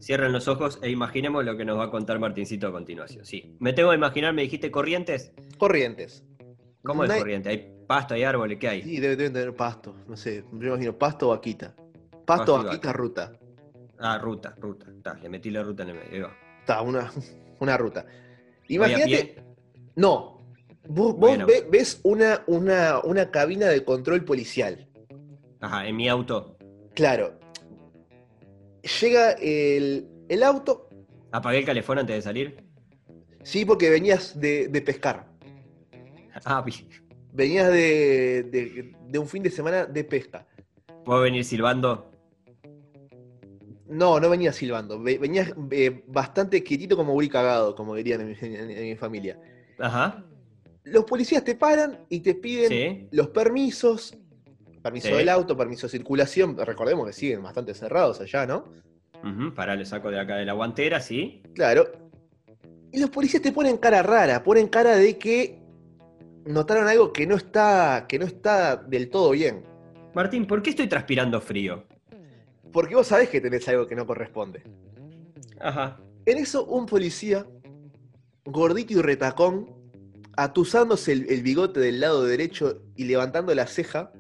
cierren los ojos e imaginemos lo que nos va a contar Martincito a continuación. Sí, me tengo que imaginar, me dijiste corrientes. Corrientes. ¿Cómo No es hay- corriente? ¿Hay pasto, hay árboles? ¿Qué hay? Sí, debe- deben tener pasto. No sé, yo me imagino pasto o vaquita. Pasto, Pasto vaquita, vaca. ruta. Ah, ruta, ruta. Está, le metí la ruta en el medio. Está, una, una ruta. ¿Voy a Imagínate. No. Vos, Bueno. ves una, una, una cabina de control policial. Ajá, en mi auto. Claro. Llega el, el auto. ¿Apagué el calefón antes de salir? Sí, porque venías de, de pescar. Ah, bien. Venías de, de- de un fin de semana de pesca. ¿Puedo venir silbando? No, no venías silbando. ve- Venías eh, bastante quietito como guri cagado, como dirían en mi, en- en mi familia. Ajá, Los policías te paran y te piden sí. los permisos. Permiso Sí. del auto, permiso de circulación. Recordemos que siguen bastante cerrados allá, ¿no? Ujú, pará, le saco de acá de la guantera, sí. Claro. Y los policías te ponen cara rara, ponen cara de que notaron algo que no está, que no está del todo bien. Martín, ¿por qué estoy transpirando frío? Porque vos sabés que tenés algo que no corresponde. Ajá. En eso, un policía, gordito y retacón, atusándose el, el bigote del lado derecho y levantando la ceja,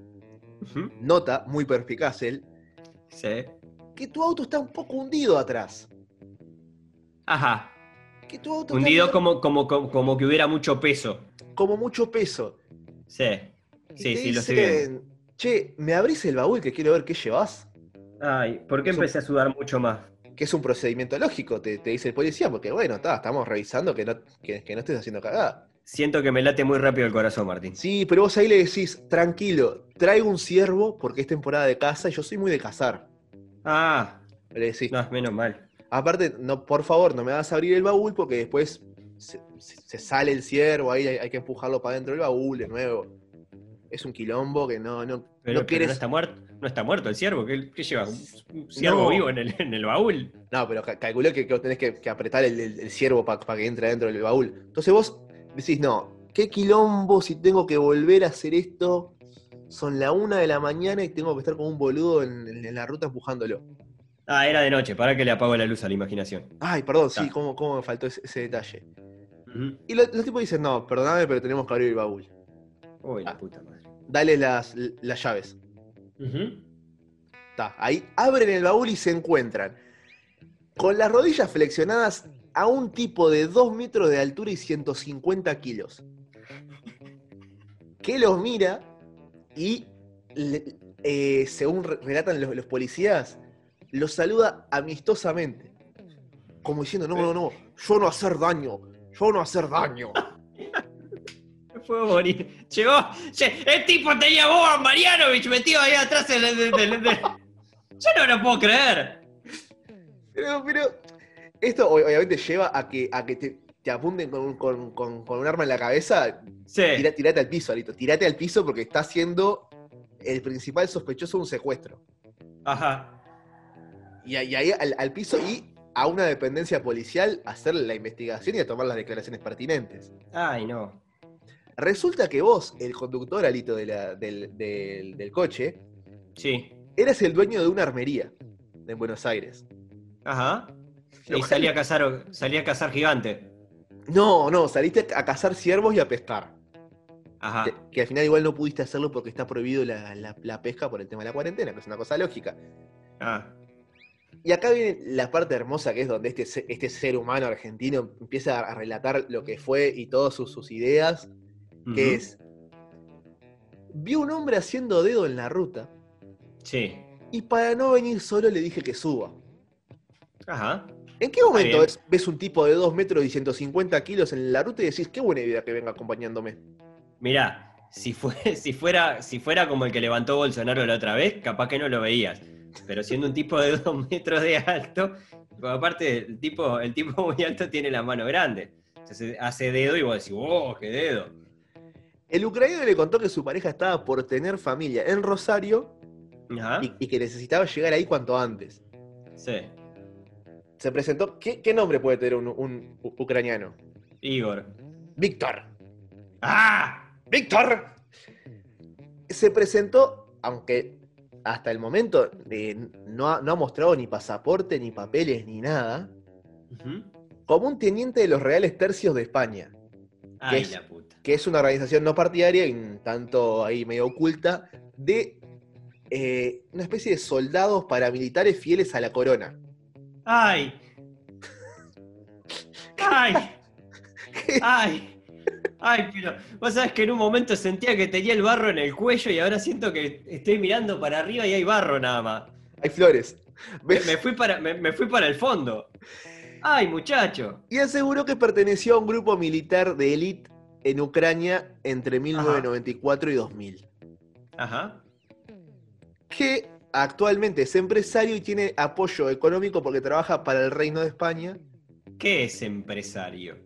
nota, muy perspicaz él, Sí. que tu auto está un poco hundido atrás. Ajá. Que tu auto Hundido está como, como, como, como que hubiera mucho peso. como mucho peso. Sí. Y Sí, te sí, lo estoy viendo. Che, ¿me abrís el baúl que quiero ver qué llevas? Ay, ¿por qué empecé a sudar mucho más? Que es un procedimiento lógico, te, te dice el policía, porque bueno, está, estamos revisando que no, que, que no estés haciendo cagada. Siento que me late muy rápido el corazón, Martín. Sí, pero vos ahí le decís, tranquilo, traigo un ciervo porque es temporada de caza y yo soy muy de cazar. Ah, Le decís, no, menos mal. aparte, no, por favor, no me vas a abrir el baúl porque después se, se- se sale el ciervo, ahí hay, hay que empujarlo para dentro del baúl de nuevo. Es un quilombo que no, no, Pero, no pero querés. no está muerto. No está muerto el ciervo. ¿Qué, qué lleva? ¿Un, ciervo No. vivo en el, en el baúl? No, pero ca- calculé que, que vos tenés que, que apretar el, el- el ciervo para que entre dentro del baúl. Entonces vos decís, no, qué quilombo si tengo que volver a hacer esto. Son la una de la mañana y tengo que estar como un boludo en, en- en la ruta empujándolo. Ah, era de noche. Para que le apago la luz a la imaginación. Ay, perdón, sí, cómo, cómo me faltó ese, ese detalle. Y lo- los tipos dicen, no, perdóname, pero tenemos que abrir el baúl. Uy, la Ah. puta madre. Dale las, las llaves. Ujú. Está, ahí abren el baúl y se encuentran con las rodillas flexionadas a un tipo de 2 metros de altura y 150 kilos. Que los mira y, le- eh, según re- relatan los, los policías, los saluda amistosamente. Como diciendo, no, no, no, yo no hacer daño, yo no hacer daño. Puedo morir. Llegó. lle- El tipo tenía boba Marianovich metido ahí atrás Yo no lo puedo creer. Pero, pero esto ob- obviamente lleva a que, a que te, te apunten con, un- con- con- con un arma en la cabeza Sí. Tira- tirate al piso, Alito. Tirate al piso porque está siendo el principal sospechoso de un secuestro. Ajá. Y, ahí- y ahí al, al piso y a una dependencia policial a hacer la investigación y a tomar las declaraciones pertinentes. Ay, no. Resulta que vos, el conductor, Alito, de la- del, del- del coche, Sí. eras el dueño de una armería en Buenos Aires. Ajá. Lo Y salía a cazar, salía a cazar gigante. No, no, saliste a cazar ciervos y a pescar. Ajá. Que, que al final igual no pudiste hacerlo porque está prohibido la, la- la pesca por el tema de la cuarentena, que es una cosa lógica. Ah. Y acá viene la parte hermosa que es donde este, este ser humano argentino empieza a relatar lo que fue y todas sus, sus ideas, que es, vi un hombre haciendo dedo en la ruta Sí. y para no venir solo le dije que suba. Ajá. ¿En qué momento ves, ves un tipo de 2 metros y 150 kilos en la ruta y decís, qué buena idea que venga acompañándome? Mirá, si, fue, si, fuera, si fuera como el que levantó Bolsonaro la otra vez, capaz que no lo veías. Pero siendo un tipo de dos metros de alto, aparte el tipo, el tipo muy alto tiene la mano grande. Entonces hace dedo y vos decís, ¡wow, qué dedo! El ucraniano le contó que su pareja estaba por tener familia en Rosario y, y que necesitaba llegar ahí cuanto antes. Sí. Se presentó, ¿qué, qué nombre puede tener un, ucraniano? Igor. Víctor. ¡Ah! ¡Víctor! Se presentó, aunque hasta el momento eh, no, ha, no ha mostrado ni pasaporte, ni papeles, ni nada, como un teniente de los Reales Tercios de España, Ay, es? la puta. que es una organización no partidaria, y tanto ahí medio oculta, de eh, una especie de soldados paramilitares fieles a la corona. ¡Ay! ¡Ay! ¡Ay! ¡Ay, pero vos sabés que en un momento sentía que tenía el barro en el cuello y ahora siento que estoy mirando para arriba y hay barro nada más. Hay flores. Me, fui, para, me, me fui para el fondo. ¡Ay, muchacho! Y aseguró que perteneció a un grupo militar de élite en Ucrania entre 1994 y 2000. Ajá. que actualmente es empresario y tiene apoyo económico porque trabaja para el Reino de España. ¿Qué es empresario?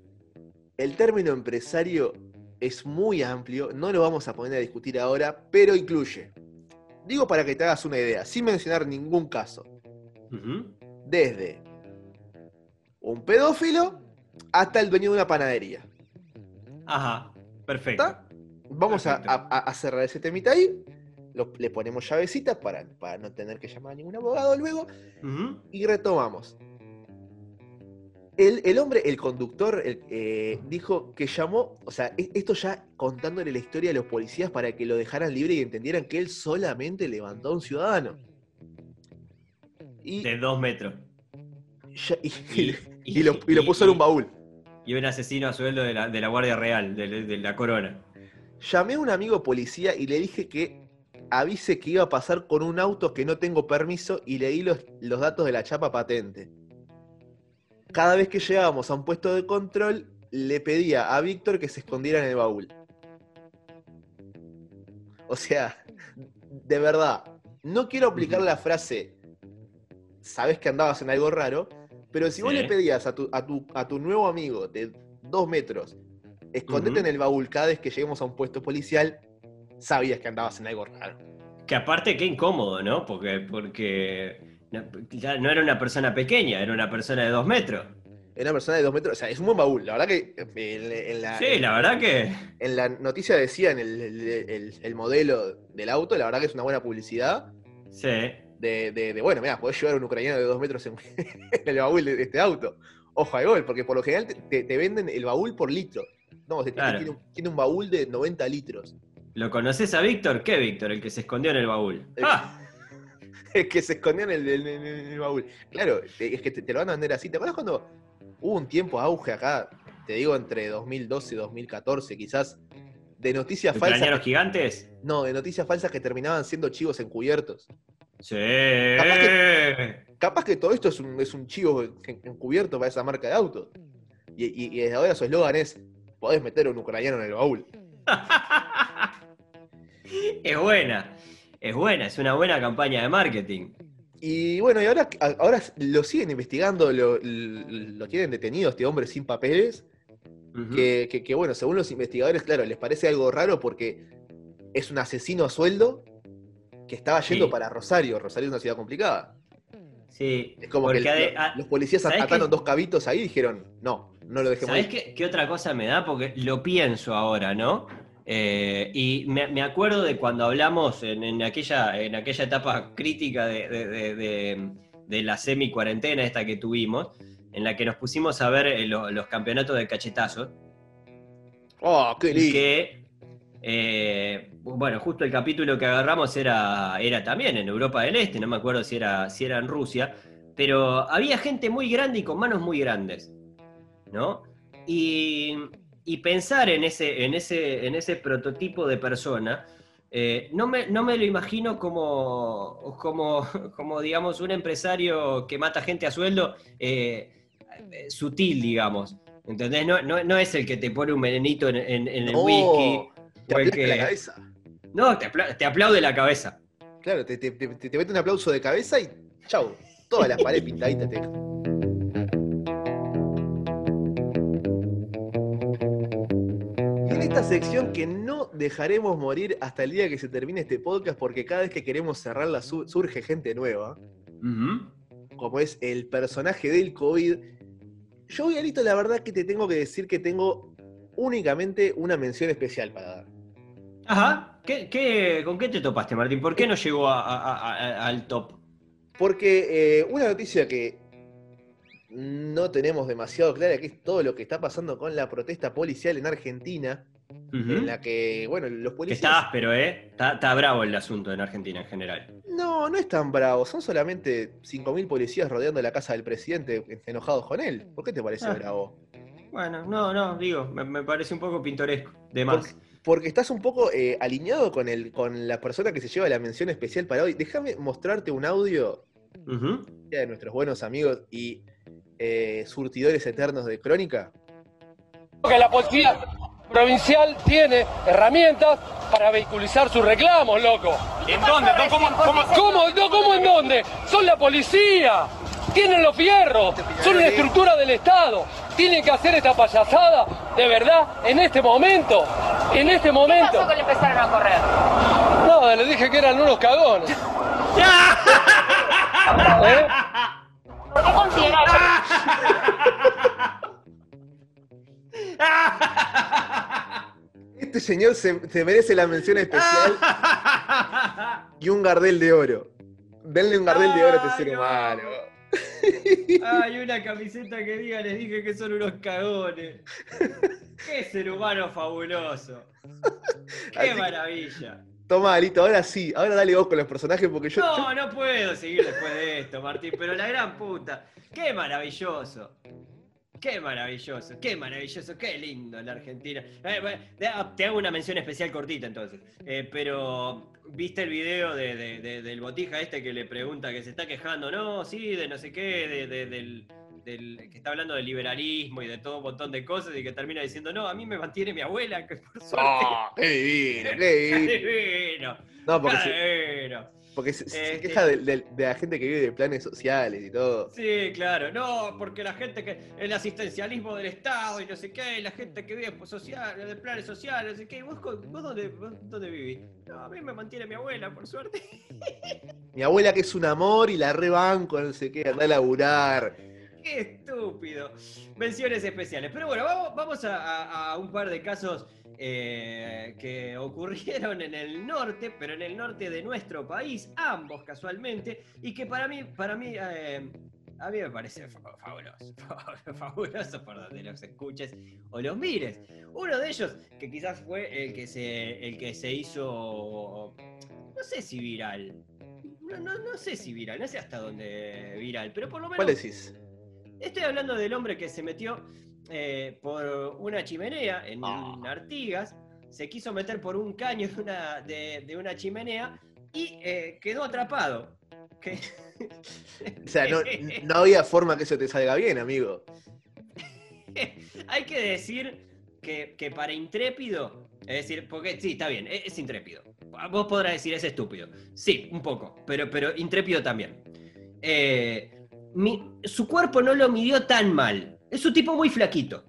El término empresario es muy amplio, no lo vamos a poner a discutir ahora, pero incluye, digo para que te hagas una idea, sin mencionar ningún caso, desde un pedófilo hasta el dueño de una panadería. Ajá. Perfecto. ¿Está? Vamos a, Perfecto. a- a cerrar ese temita ahí, lo- le ponemos llavecitas para, para no tener que llamar a ningún abogado luego, y retomamos. El, el hombre, el conductor, el- eh, dijo que llamó, o sea, e- esto ya contándole la historia a los policías para que lo dejaran libre y entendieran que él solamente levantó a un ciudadano. Y, De dos metros. Y- lo, y lo puso en un baúl. Y un asesino a sueldo de la, de la Guardia Real, de, de la corona. Llamé a un amigo policía y le dije que avise que iba a pasar con un auto que no tengo permiso y le di los, los datos de la chapa patente. Cada vez que llegábamos a un puesto de control, le pedía a Víctor que se escondiera en el baúl. O sea, de verdad, no quiero aplicar la frase, sabes que andabas en algo raro, pero si vos le pedías a tu, a tu, a tu nuevo amigo de dos metros, escondete en el baúl cada vez que lleguemos a un puesto policial, sabías que andabas en algo raro. Que aparte, qué incómodo, ¿no? Porque, porque no, ya no era una persona pequeña, era una persona de dos metros. Era una persona de dos metros, o sea, es un buen baúl. La verdad que en, en la, Sí, la verdad que. en la noticia decían el, el- el- el modelo del auto, la verdad que es una buena publicidad. Sí. De, de- de, bueno, mira, podés llevar a un ucraniano de dos metros en, en el baúl de, este auto. Ojo al gol, porque por lo general te, venden el baúl por litro. No, este Claro. tiene, un- tiene un baúl de 90 litros. ¿Lo conoces a Víctor? ¿Qué Víctor? El que se escondió en el baúl. Eh, ¡Ah! Que se escondía en el, en el- en el baúl. Claro, es que te, te lo van a vender así. ¿Te acuerdas cuando hubo un tiempo auge acá? Te digo entre 2012 y 2014, quizás, de noticias falsas. ¿Ucranianos gigantes? No, de noticias falsas que terminaban siendo chivos encubiertos. Sí. Capaz Capaz que todo esto es un, es un chivo en- encubierto para esa marca de autos. Y, y- y desde ahora su eslogan es: podés meter a un ucraniano en el baúl. es buena. Es buena, es una buena campaña de marketing. Y bueno, y ahora, ahora lo siguen investigando, lo, lo tienen detenido este hombre sin papeles. Que- que, bueno, según los investigadores, claro, les parece algo raro porque es un asesino a sueldo que estaba yendo Sí. para Rosario. Rosario es una ciudad complicada. Sí. Es como que porque ade- lo- a- los policías ¿sabés ataron qué? dos cabitos ahí y dijeron, no, no lo dejemos ¿Sabés qué, qué otra cosa me da? Porque lo pienso ahora, ¿no? Eh, y me, me acuerdo de cuando hablamos en, en aquella, en aquella etapa crítica de, la semi-cuarentena esta que tuvimos, en la que nos pusimos a ver eh, lo- los campeonatos de cachetazos, Oh, qué y lindo. que, eh, bueno, justo el capítulo que agarramos era, era también en Europa del Este, no me acuerdo si era, si era en Rusia, pero había gente muy grande y con manos muy grandes, ¿no? Y, y pensar en ese, en, ese, en ese prototipo de persona, eh, no, me, no me lo imagino como, como, como, digamos, un empresario que mata gente a sueldo eh, sutil, digamos. ¿Entendés? No, no, no es el que te pone un venenito en, en- en el whisky. Te aplasta la cabeza. No, te, apla- te aplaude la cabeza. Claro, te, te, te- te mete un aplauso de cabeza y chau. Todas las paredes pintaditas te Y en esta sección que no dejaremos morir hasta el día que se termine este podcast, porque cada vez que queremos cerrarla su- surge gente nueva, como es el personaje del COVID. Yo, Galito, la verdad que te tengo que decir que tengo únicamente una mención especial para dar. Ajá. ¿Qué, qué, con qué te topaste, Martín? ¿Por qué no llegó a- a- a- a- al top? Porque eh, una noticia que no tenemos demasiado clara, que es todo lo que está pasando con la protesta policial en Argentina, en la que, bueno, los Que policías... está áspero, ¿eh? Está, está bravo el asunto en Argentina en general. No, no es tan bravo, son solamente 5.000 policías rodeando la casa del presidente enojados con él. ¿Por qué te parece Ah. bravo? Bueno, no, no, digo, me, me parece un poco pintoresco. De más. Porque, porque estás un poco eh, alineado con, el, con la persona que se lleva la mención especial para hoy. Déjame mostrarte un audio de nuestros buenos amigos y eh, surtidores eternos de Crónica. que la policía provincial tiene herramientas para vehiculizar sus reclamos, loco. ¿En dónde? No, ¿Cómo, cómo, ¿Cómo? No, ¿cómo en dónde? Son la policía. Tienen los fierros. Son una estructura del Estado. Tienen que hacer esta payasada de verdad en este momento. En este ¿Qué momento. pasó que le empezaron a correr? No, les dije que eran unos cagones. ¿Eh? ¿Por qué Este señor se, se merece la mención especial y un gardel de oro. Denle un gardel de oro a este ser humano. Hay una camiseta que diga, les dije que son unos cagones. Qué ser humano fabuloso. Qué Así que- maravilla. Toma, Alito, ahora sí, ahora dale vos con los personajes porque yo. yo- No, no puedo seguir después de esto, Martín, pero la gran puta. Qué maravilloso. Qué maravilloso, qué maravilloso, qué lindo la Argentina. Eh, bueno, te hago- una mención especial cortita entonces. Eh, pero, ¿viste el video de- de- de- del botija este que le pregunta que se está quejando? No, sí, de no sé qué, de- de- del, del- que está hablando del liberalismo y de todo un montón de cosas y que termina diciendo, no, a mí me mantiene mi abuela, que por suerte. ¡Oh, qué divino, qué divino! No, porque, divino. Porque se, se Este- queja de, de- de la gente que vive de planes sociales y todo. Sí, claro, no, porque la gente que. El asistencialismo del Estado y no sé qué, y la gente que vive por social, de planes sociales, no sé qué. ¿Vos, vos dónde, vos dónde vivís? No, a mí me mantiene mi abuela, por suerte. Mi abuela que es un amor y la rebanco, no sé qué, anda a laburar. Qué estúpido. Menciones especiales. Pero bueno, vamos, vamos a, a- a un par de casos eh, que ocurrieron en el norte, pero en el norte de nuestro país, ambos casualmente, y que para mí, para mí, eh, a mí me parece fa- fabuloso, fabuloso por donde los escuches o los mires. Uno de ellos, que quizás fue el que se, el que se hizo, no sé si viral. No, no, no sé si viral, no sé hasta dónde viral, pero por lo menos... ¿Cuál decís? Estoy hablando del hombre que se metió eh, por una chimenea en Ah. Artigas, se quiso meter por un caño de una, de, de una chimenea y eh, quedó atrapado. O sea, no, no había forma que eso te salga bien, amigo. Hay que decir que, que para intrépido, es decir, porque sí, está bien, es, es intrépido. Vos podrás decir es estúpido. Sí, un poco, pero, pero intrépido también. Eh, mi- su cuerpo no lo midió tan mal. Es un tipo muy flaquito.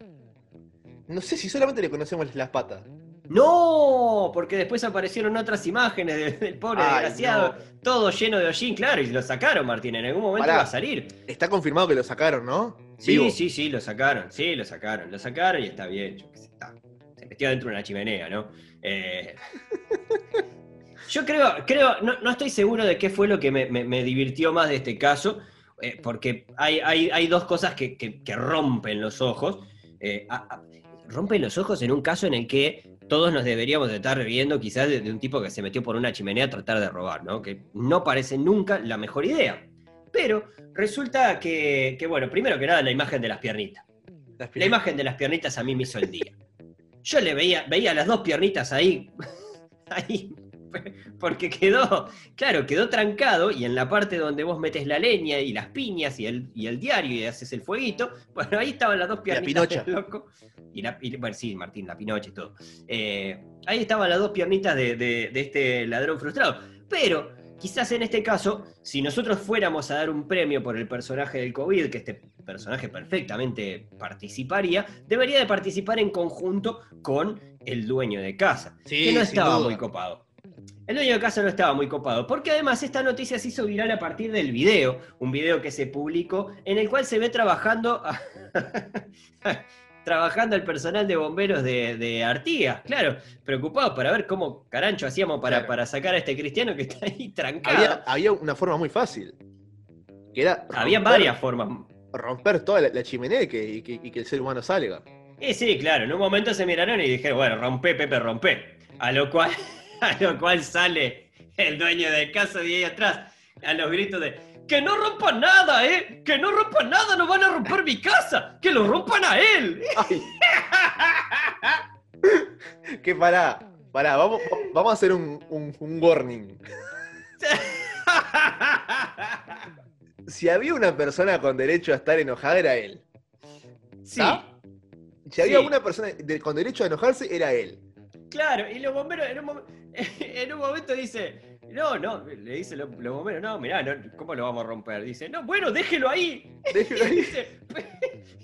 No sé si solamente le conocemos las patas. No, porque después aparecieron otras imágenes de- del pobre Ay, desgraciado, no. todo lleno de hollín, claro, y lo sacaron, Martín, en algún momento Pará. iba a salir. Está confirmado que lo sacaron, ¿no? Sí, Vivo. sí, sí, lo sacaron, sí, lo sacaron, lo sacaron y está bien, yo qué sé, está. Se metió dentro de una chimenea, ¿no? Eh, yo creo, creo, no, no estoy seguro de qué fue lo que me, me- me divirtió más de este caso, eh, porque hay, hay- hay dos cosas que, que- que rompen los ojos. Eh, a- a- rompen los ojos en un caso en el que todos nos deberíamos de estar riendo quizás de, de un tipo que se metió por una chimenea a tratar de robar, ¿no? Que no parece nunca la mejor idea. Pero resulta que, que, bueno, primero que nada la imagen de las piernitas. Las La imagen de las piernitas a mí me hizo el día. Yo le veía, veía las dos piernitas ahí, ahí, porque quedó, claro, quedó trancado y en la parte donde vos metes la leña y las piñas y el, y el diario y haces el fueguito, bueno, ahí estaban las dos piernitas del loco. Y la, y- bueno, sí, Martín, la pinocha y todo. Eh, ahí estaban las dos piernitas de, de- de este ladrón frustrado. Pero quizás en este caso, si nosotros fuéramos a dar un premio por el personaje del COVID, que este personaje perfectamente participaría, debería de participar en conjunto con el dueño de casa, Sí, que no estaba muy copado. El dueño de casa no estaba muy copado, porque además esta noticia se hizo viral a partir del video, un video que se publicó en el cual se ve trabajando trabajando el personal de bomberos de, de Artigas, claro, preocupados para ver cómo carancho hacíamos para, Claro. para sacar a este cristiano que está ahí trancado. Había, había una forma muy fácil. Que era Había varias formas. Romper toda la, la chimenea y que, y que- y que el ser humano salga. Y sí, claro, en un momento se miraron y dijeron, bueno, rompe, Pepe, rompe. A lo cual, a lo cual sale el dueño de casa de ahí atrás, a los gritos de ¡Que no rompan nada, eh! ¡Que no rompan nada! ¡No van a romper mi casa! ¡Que lo rompan a él! Que pará, pará, vamos, vamos a hacer un, un- un warning. Si había una persona con derecho a estar enojada, era él. sí, ¿Ah? Si había Sí. una persona con derecho a enojarse, era él. Claro, y los bomberos en un, mom- en un momento dice, no, no, le dice los, los bomberos, no, mirá, no, ¿cómo lo vamos a romper? Dice, no, bueno, déjelo ahí. Déjelo ahí. dice,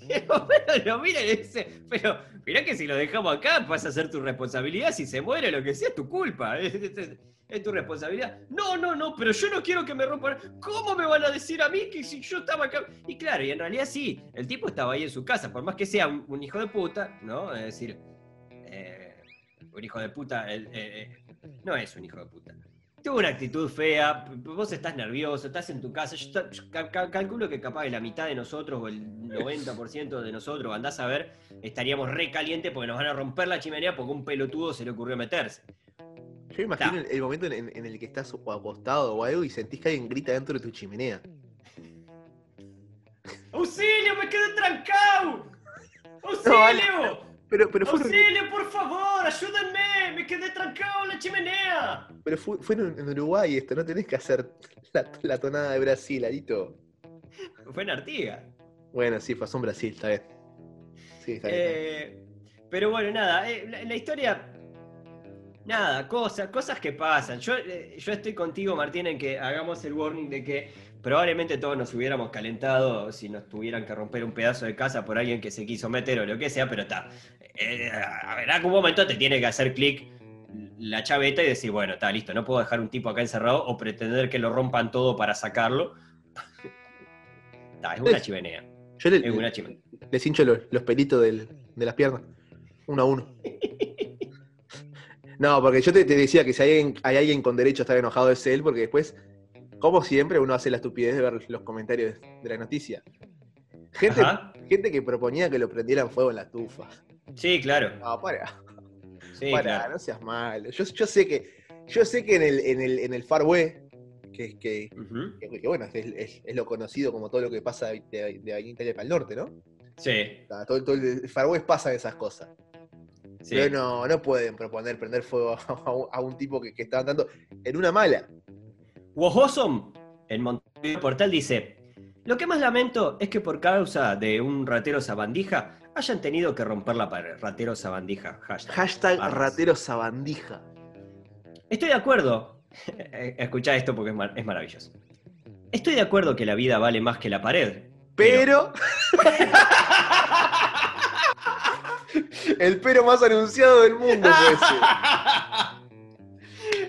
y el bombero lo mira y le dice, pero mirá que si lo dejamos acá pasa a ser tu responsabilidad, si se muere lo que sea es tu culpa, es, es- es tu responsabilidad. No, no, no, pero yo no quiero que me rompan. ¿Cómo me van a decir a mí que si yo estaba acá? Y claro, y en realidad sí, el tipo estaba ahí en su casa, por más que sea un, un hijo de puta, ¿no? Es decir, un hijo de puta, el- eh, eh, no es un hijo de puta. Tuvo una actitud fea, vos estás nervioso, estás en tu casa, yo, calculo que capaz de la mitad de nosotros o el 90% de nosotros, andás a ver, estaríamos re calientes porque nos van a romper la chimenea porque un pelotudo se le ocurrió meterse. Yo me imagino el, el momento en, en el que estás o acostado o algo y sentís que alguien grita dentro de tu chimenea. ¡Auxilio, me quedé trancado! ¡Auxilio! Pero, pero, fue, ¡Auxilio, por favor! ¡Ayúdenme! ¡Me quedé trancado en la chimenea! pero fue, fue en, Uruguay esto, no tenés que hacer la, la tonada de Brasil, Arito. Fue en Artigas. Bueno, sí, pasó en Brasil, está bien. Sí, está bien. Eh, pero bueno, nada, eh, la, la historia. Nada, cosas, cosas que pasan. Yo, eh, yo estoy contigo, Martín, en que hagamos el warning de que probablemente todos nos hubiéramos calentado si nos tuvieran que romper un pedazo de casa por alguien que se quiso meter o lo que sea, pero está. Eh, a ver, algún momento te tiene que hacer clic la chaveta y decir, bueno, está listo, no puedo dejar un tipo acá encerrado o pretender que lo rompan todo para sacarlo. Es una chimenea. Yo le, Es una chimenea. les hincho los, los pelitos del- de las piernas. Uno a uno. No, porque yo te, te decía que si hay alguien, hay alguien con derecho a estar enojado es él, porque después, como siempre, uno hace la estupidez de ver los comentarios de la noticia. Gente, Ajá. gente que proponía que lo prendieran fuego en la estufa. Sí, claro. No, para, Sí, para, claro. no seas malo. Yo, yo sé que, yo sé que en el, en el, en el Far West, que, que, que- que bueno, es, es- es lo conocido como todo lo que pasa de, de, de Italia para el norte, ¿no? Sí, Todo, todo el Far West pasa esas cosas. sí. Pero no, no pueden proponer prender fuego a, un- a un tipo que, que está andando en una mala. Wojosom, en Montevideo Portal, dice: Lo que más lamento es que por causa de un ratero sabandija hayan tenido que romper la pared. Ratero sabandija. Hashtag. Hashtag ratero sabandija. Estoy de acuerdo. Escucha esto porque es, mar- es maravilloso. Estoy de acuerdo que la vida vale más que la pared. Pero, El pero más anunciado del mundo.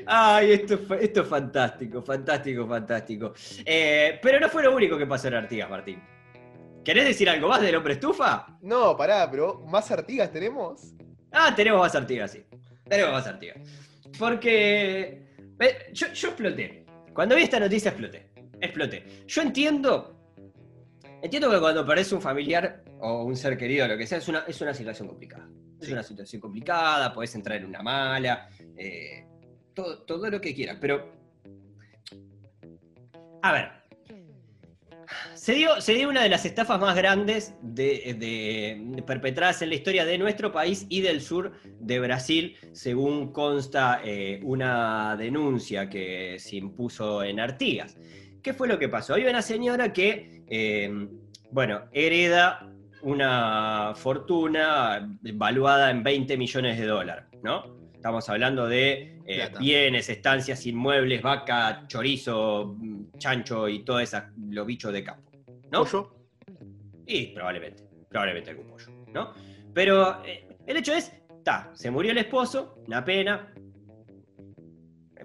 Ay, esto, esto es fantástico, fantástico, fantástico. Eh, pero no fue lo único que pasó en Artigas, Martín. ¿Querés decir algo más del hombre estufa? No, pará, pero ¿más Artigas tenemos? Ah, tenemos más Artigas, sí. Tenemos más Artigas. Porque eh, yo, yo exploté. Cuando vi esta noticia exploté. Exploté. Yo entiendo. Entiendo que cuando perdés un familiar o un ser querido, lo que sea, es una, es una situación complicada. Es Sí. una situación complicada, podés entrar en una mala, eh, todo, todo lo que quieras. Pero. A ver. Se dio, se dio una de las estafas más grandes de, de- perpetradas en la historia de nuestro país y del sur de Brasil, según consta eh, una denuncia que se impuso en Artigas. ¿Qué fue lo que pasó? Hay una señora que, eh, bueno, hereda una fortuna valuada en 20 millones de dólares, ¿no? Estamos hablando de eh, bienes, estancias, inmuebles, vaca, chorizo, chancho y todo eso, los bichos de campo, ¿no? ¿Pollo? Y probablemente, probablemente algún pollo, ¿no? Pero eh, el hecho es, está, se murió el esposo, una pena.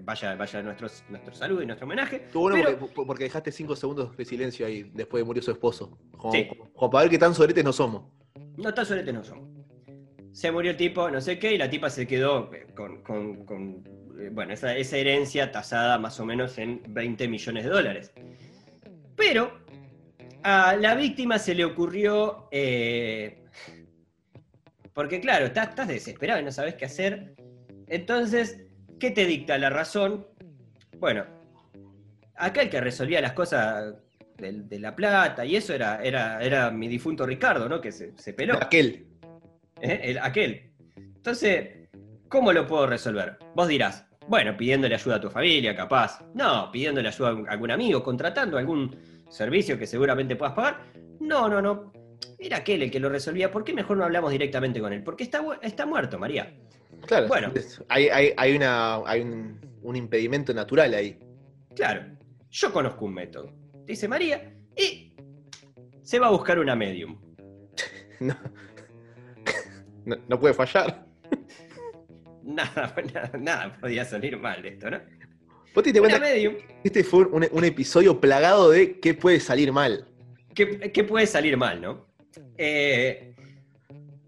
Vaya, vaya nuestro, nuestro saludo y nuestro homenaje. Estuvo bueno pero- porque, porque dejaste cinco segundos de silencio ahí después de morir su esposo. Como, Sí. como para ver qué tan soretes no somos. No tan soletes no son. Se murió el tipo, no sé qué, y la tipa se quedó eh, con, con- con, bueno, esa, esa herencia tasada más o menos en 20 millones de dólares. Pero a la víctima se le ocurrió, eh, porque claro, estás, estás desesperado y no sabes qué hacer. Entonces, ¿qué te dicta la razón? Bueno, acá el que resolvía las cosas de, de la plata y eso era, era, era mi difunto Ricardo, ¿no? Que se, se peló. Aquel. ¿eh? El- aquel. Entonces, ¿cómo lo puedo resolver? Vos dirás, bueno, pidiéndole ayuda a tu familia, capaz. No, pidiéndole ayuda a algún- amigo, contratando algún servicio que seguramente puedas pagar. No, no, no. Era aquel el que lo resolvía. ¿Por qué mejor no hablamos directamente con él? Porque está, está muerto, María. Claro. Bueno. es- Hay, hay, hay, una, hay un, un impedimento natural ahí. Claro, yo conozco un método. Dice María, y se va a buscar una medium. No, no, no puede fallar. Nada, nada, nada podía salir mal de esto, ¿no? Vos te cuenta medium. que este fue un, un episodio plagado de qué puede salir mal. ¿Qué, qué puede salir mal, no? Eh,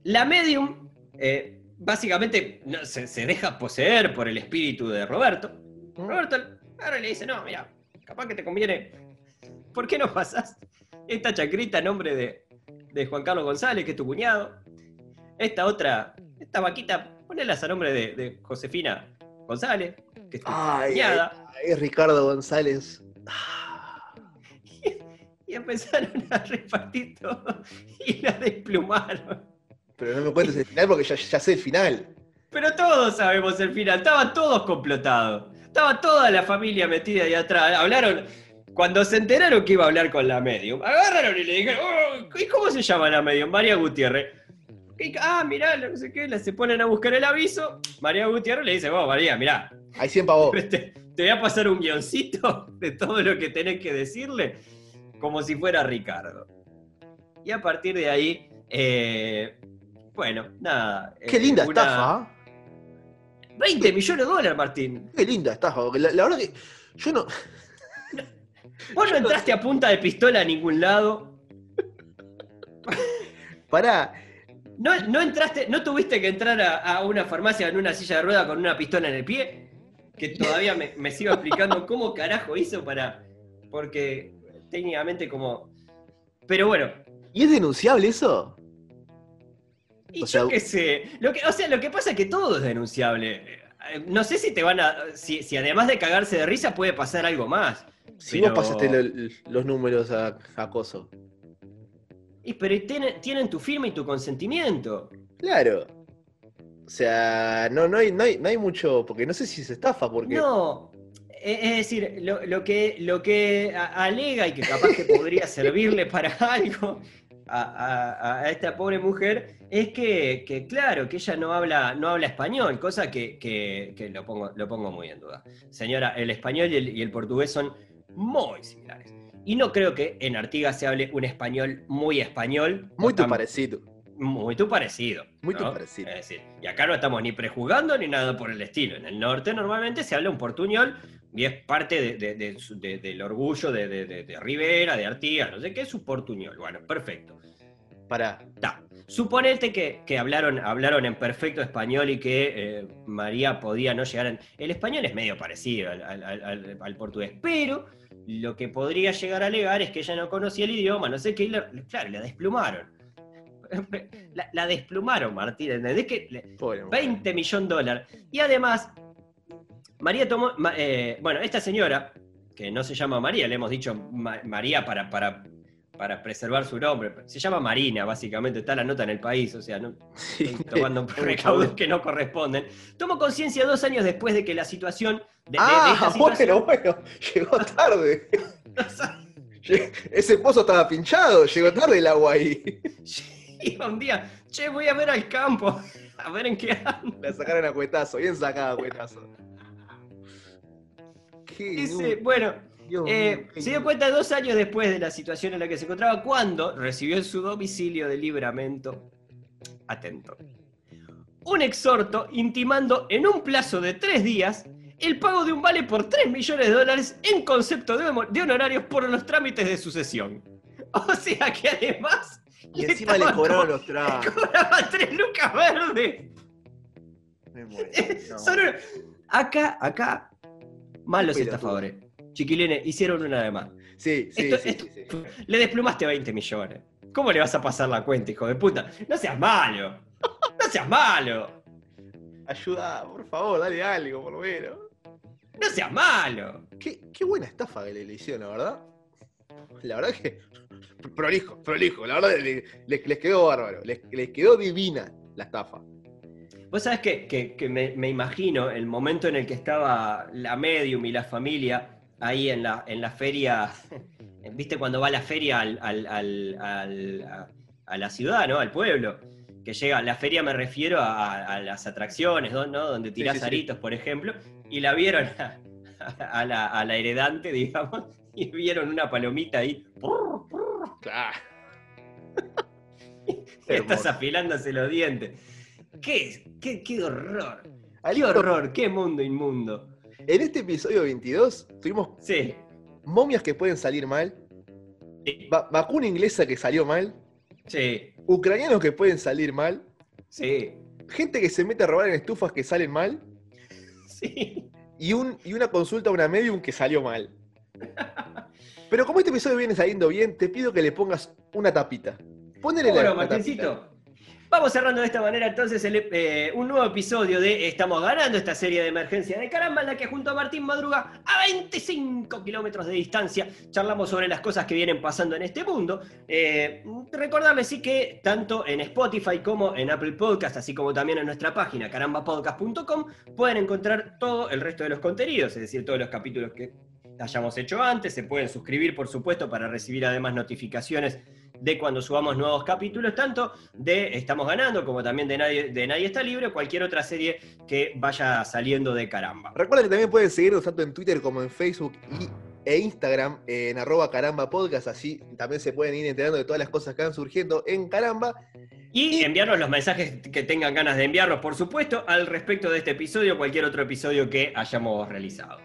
la medium, eh, básicamente, no, se, se deja poseer por el espíritu de Roberto. Roberto ahora le dice, no, mira, capaz que te conviene. ¿Por qué no pasás esta chacrita a nombre de, de Juan Carlos González, que es tu cuñado? Esta otra, esta vaquita, ponelas a nombre de, de Josefina González, que es tu Ay, ay, ay, Ricardo González. Y empezaron a repartir todo y la desplumaron. Pero no me cuentes el final porque ya, ya sé el final. Pero todos sabemos el final, estaban todos complotados. Estaba toda la familia metida ahí atrás. Hablaron, cuando se enteraron que iba a hablar con la medium, agarraron y le dijeron, "Oh, ¿y cómo se llama la medium? María Gutiérrez. Ah, mirá, no sé qué, se ponen a buscar el aviso. María Gutiérrez le dice, vos, María, mirá, Ahí 100 pavos. te, te voy a pasar un guioncito de todo lo que tenés que decirle, como si fuera Ricardo. Y a partir de ahí, eh, bueno, nada. Qué eh, linda una- estafa. ¿ah? 20 millones de dólares, Martín. Qué linda estafa. La, la verdad que yo no. Vos no entraste a punta de pistola a ningún lado. Pará. No, no entraste, no tuviste que entrar a, a una farmacia en una silla de rueda con una pistola en el pie. Que todavía me, me sigo explicando cómo carajo hizo para. Porque técnicamente como. Pero bueno, ¿Y es denunciable eso? Y O sea- yo qué sé. Lo que, o sea, lo que pasa es que todo es denunciable. Eh, No sé si te van a. Si, si además de cagarse de risa puede pasar algo más. Si Pero- vos pasaste lo- los números a, a Coso. Y, pero tienen, tienen tu firma y tu consentimiento. Claro. O sea, no, no, hay, no, hay, no hay mucho. Porque no sé si se estafa, porque. No. e- Es decir, lo, lo que, lo que alega y que capaz que podría servirle para algo a, a- a esta pobre mujer es que, que, claro, que ella no habla, no habla español, cosa que, que- que lo, pongo, lo pongo muy en duda. Señora, el español y el, y el portugués son muy similares. Y no creo que en Artigas se hable un español muy español. Muy tu parecido. Muy tú parecido. Muy ¿no? tú parecido. Es decir, y acá no estamos ni prejugando ni nada por el estilo. En el norte normalmente se habla un portuñol y es parte de- de- de su- de- del orgullo de, Rivera, de Artigas, no sé qué, es su portuñol. Bueno, perfecto. Para. Ta. Suponete que, que hablaron, hablaron en perfecto español y que eh, María podía no llegar. en- El español es medio parecido al, al- al- al- al portugués, pero lo que podría llegar a alegar es que ella no conocía el idioma, no sé qué, y la- claro, la desplumaron. La, la desplumaron, Martín, ¿entendés? Que le- Pobre mujer. 20 millones de dólares. Y además, María tomó. eh, bueno, esta señora, que no se llama María, le hemos dicho Ma- María para, para, para preservar su nombre. Se llama Marina, básicamente, está la nota en el país, o sea, no, Sí. tomando recaudos que no corresponden. Tomó conciencia dos años después de que la situación. De, de- de Ah, situación- bueno, bueno. Llegó tarde. Ese pozo estaba pinchado. Llegó tarde el agua ahí. Iba un día, che, voy a ver al campo, a ver en qué anda. La sacaron a cuetazo. Bien sacada a cuetazo. Qué Dice, nu- bueno, Dios Eh, mío, se dio cuenta dos años después de la situación en la que se encontraba cuando recibió en su domicilio de libramento, atento, un exhorto intimando en un plazo de tres días el pago de un vale por 3 millones de dólares en concepto de, honorarios por los trámites de sucesión. O sea que además... Y encima le los tragos. Cobraba 3 lucas verdes. Me muero. No. Acá, acá, malos estafadores. Chiquilines, hicieron una de más. Sí, sí, Esto- sí, esto- sí, sí. Le desplumaste 20 millones. ¿Cómo le vas a pasar la cuenta, hijo de puta? No seas malo. No seas malo. Ayuda, por favor, dale algo, por lo menos. No seas malo. Qué, qué buena estafa que le, le hicieron, la verdad. La verdad que. Prolijo, prolijo. La verdad le- les, les quedó bárbaro. Les, les quedó divina la estafa. Vos sabés que, que- que me, me imagino el momento en el que estaba la medium y la familia ahí en la, en la feria. ¿Viste cuando va la feria al, al- al- a, a la ciudad, ¿no? Al pueblo. Que llega, la feria me refiero a, a las atracciones, ¿no? Donde tirás sí, sí. aritos, por ejemplo, y la vieron a, a la, a la heredante, digamos, y vieron una palomita ahí. Claro. Estás afilándose los dientes. ¿Qué, qué, qué horror? ¡Qué horror! ¡Qué mundo inmundo! En este episodio 22 tuvimos Sí. momias que pueden salir mal, Sí. vacuna inglesa que salió mal, Sí. ucranianos que pueden salir mal, gente que se mete a robar en estufas que salen mal, Sí. y, un, y una consulta a una medium que salió mal. Pero como este episodio viene saliendo bien, te pido que le pongas una tapita. Ponele la, Martincito. Vamos cerrando de esta manera entonces eh, un nuevo episodio de Estamos ganando esta serie de emergencia de caramba en la que junto a Martín Madruga a 25 kilómetros de distancia charlamos sobre las cosas que vienen pasando en este mundo. Eh, sí que tanto en Spotify como en Apple Podcast, así como también en nuestra página carambapodcast.com pueden encontrar todo el resto de los contenidos, es decir, todos los capítulos que hayamos hecho antes. Se pueden suscribir, por supuesto, para recibir además notificaciones de cuando subamos nuevos capítulos, tanto de Estamos Ganando como también de Nadie, de Nadie Está Libre cualquier otra serie que vaya saliendo de caramba. Recuerden que también pueden seguirnos tanto en Twitter como en Facebook y, e Instagram en arroba caramba podcast, así también se pueden ir enterando de todas las cosas que van surgiendo en caramba. Y enviarnos los mensajes que tengan ganas de enviarnos, por supuesto, al respecto de este episodio o cualquier otro episodio que hayamos realizado.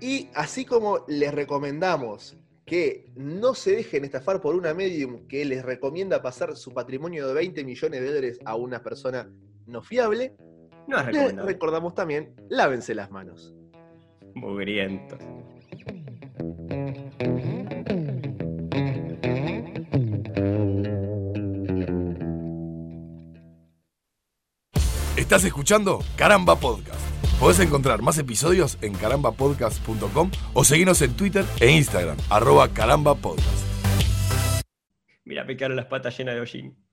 Y así como les recomendamos que no se dejen estafar por una medium que les recomienda pasar su patrimonio de 20 millones de dólares a una persona no fiable, No es les recordamos también, lávense las manos. Mugrientos. Estás escuchando Caramba Podcast. Podés encontrar más episodios en carambapodcast.com o seguirnos en Twitter e Instagram, arroba carambapodcast. Mira, me quedaron las patas llenas de hollín.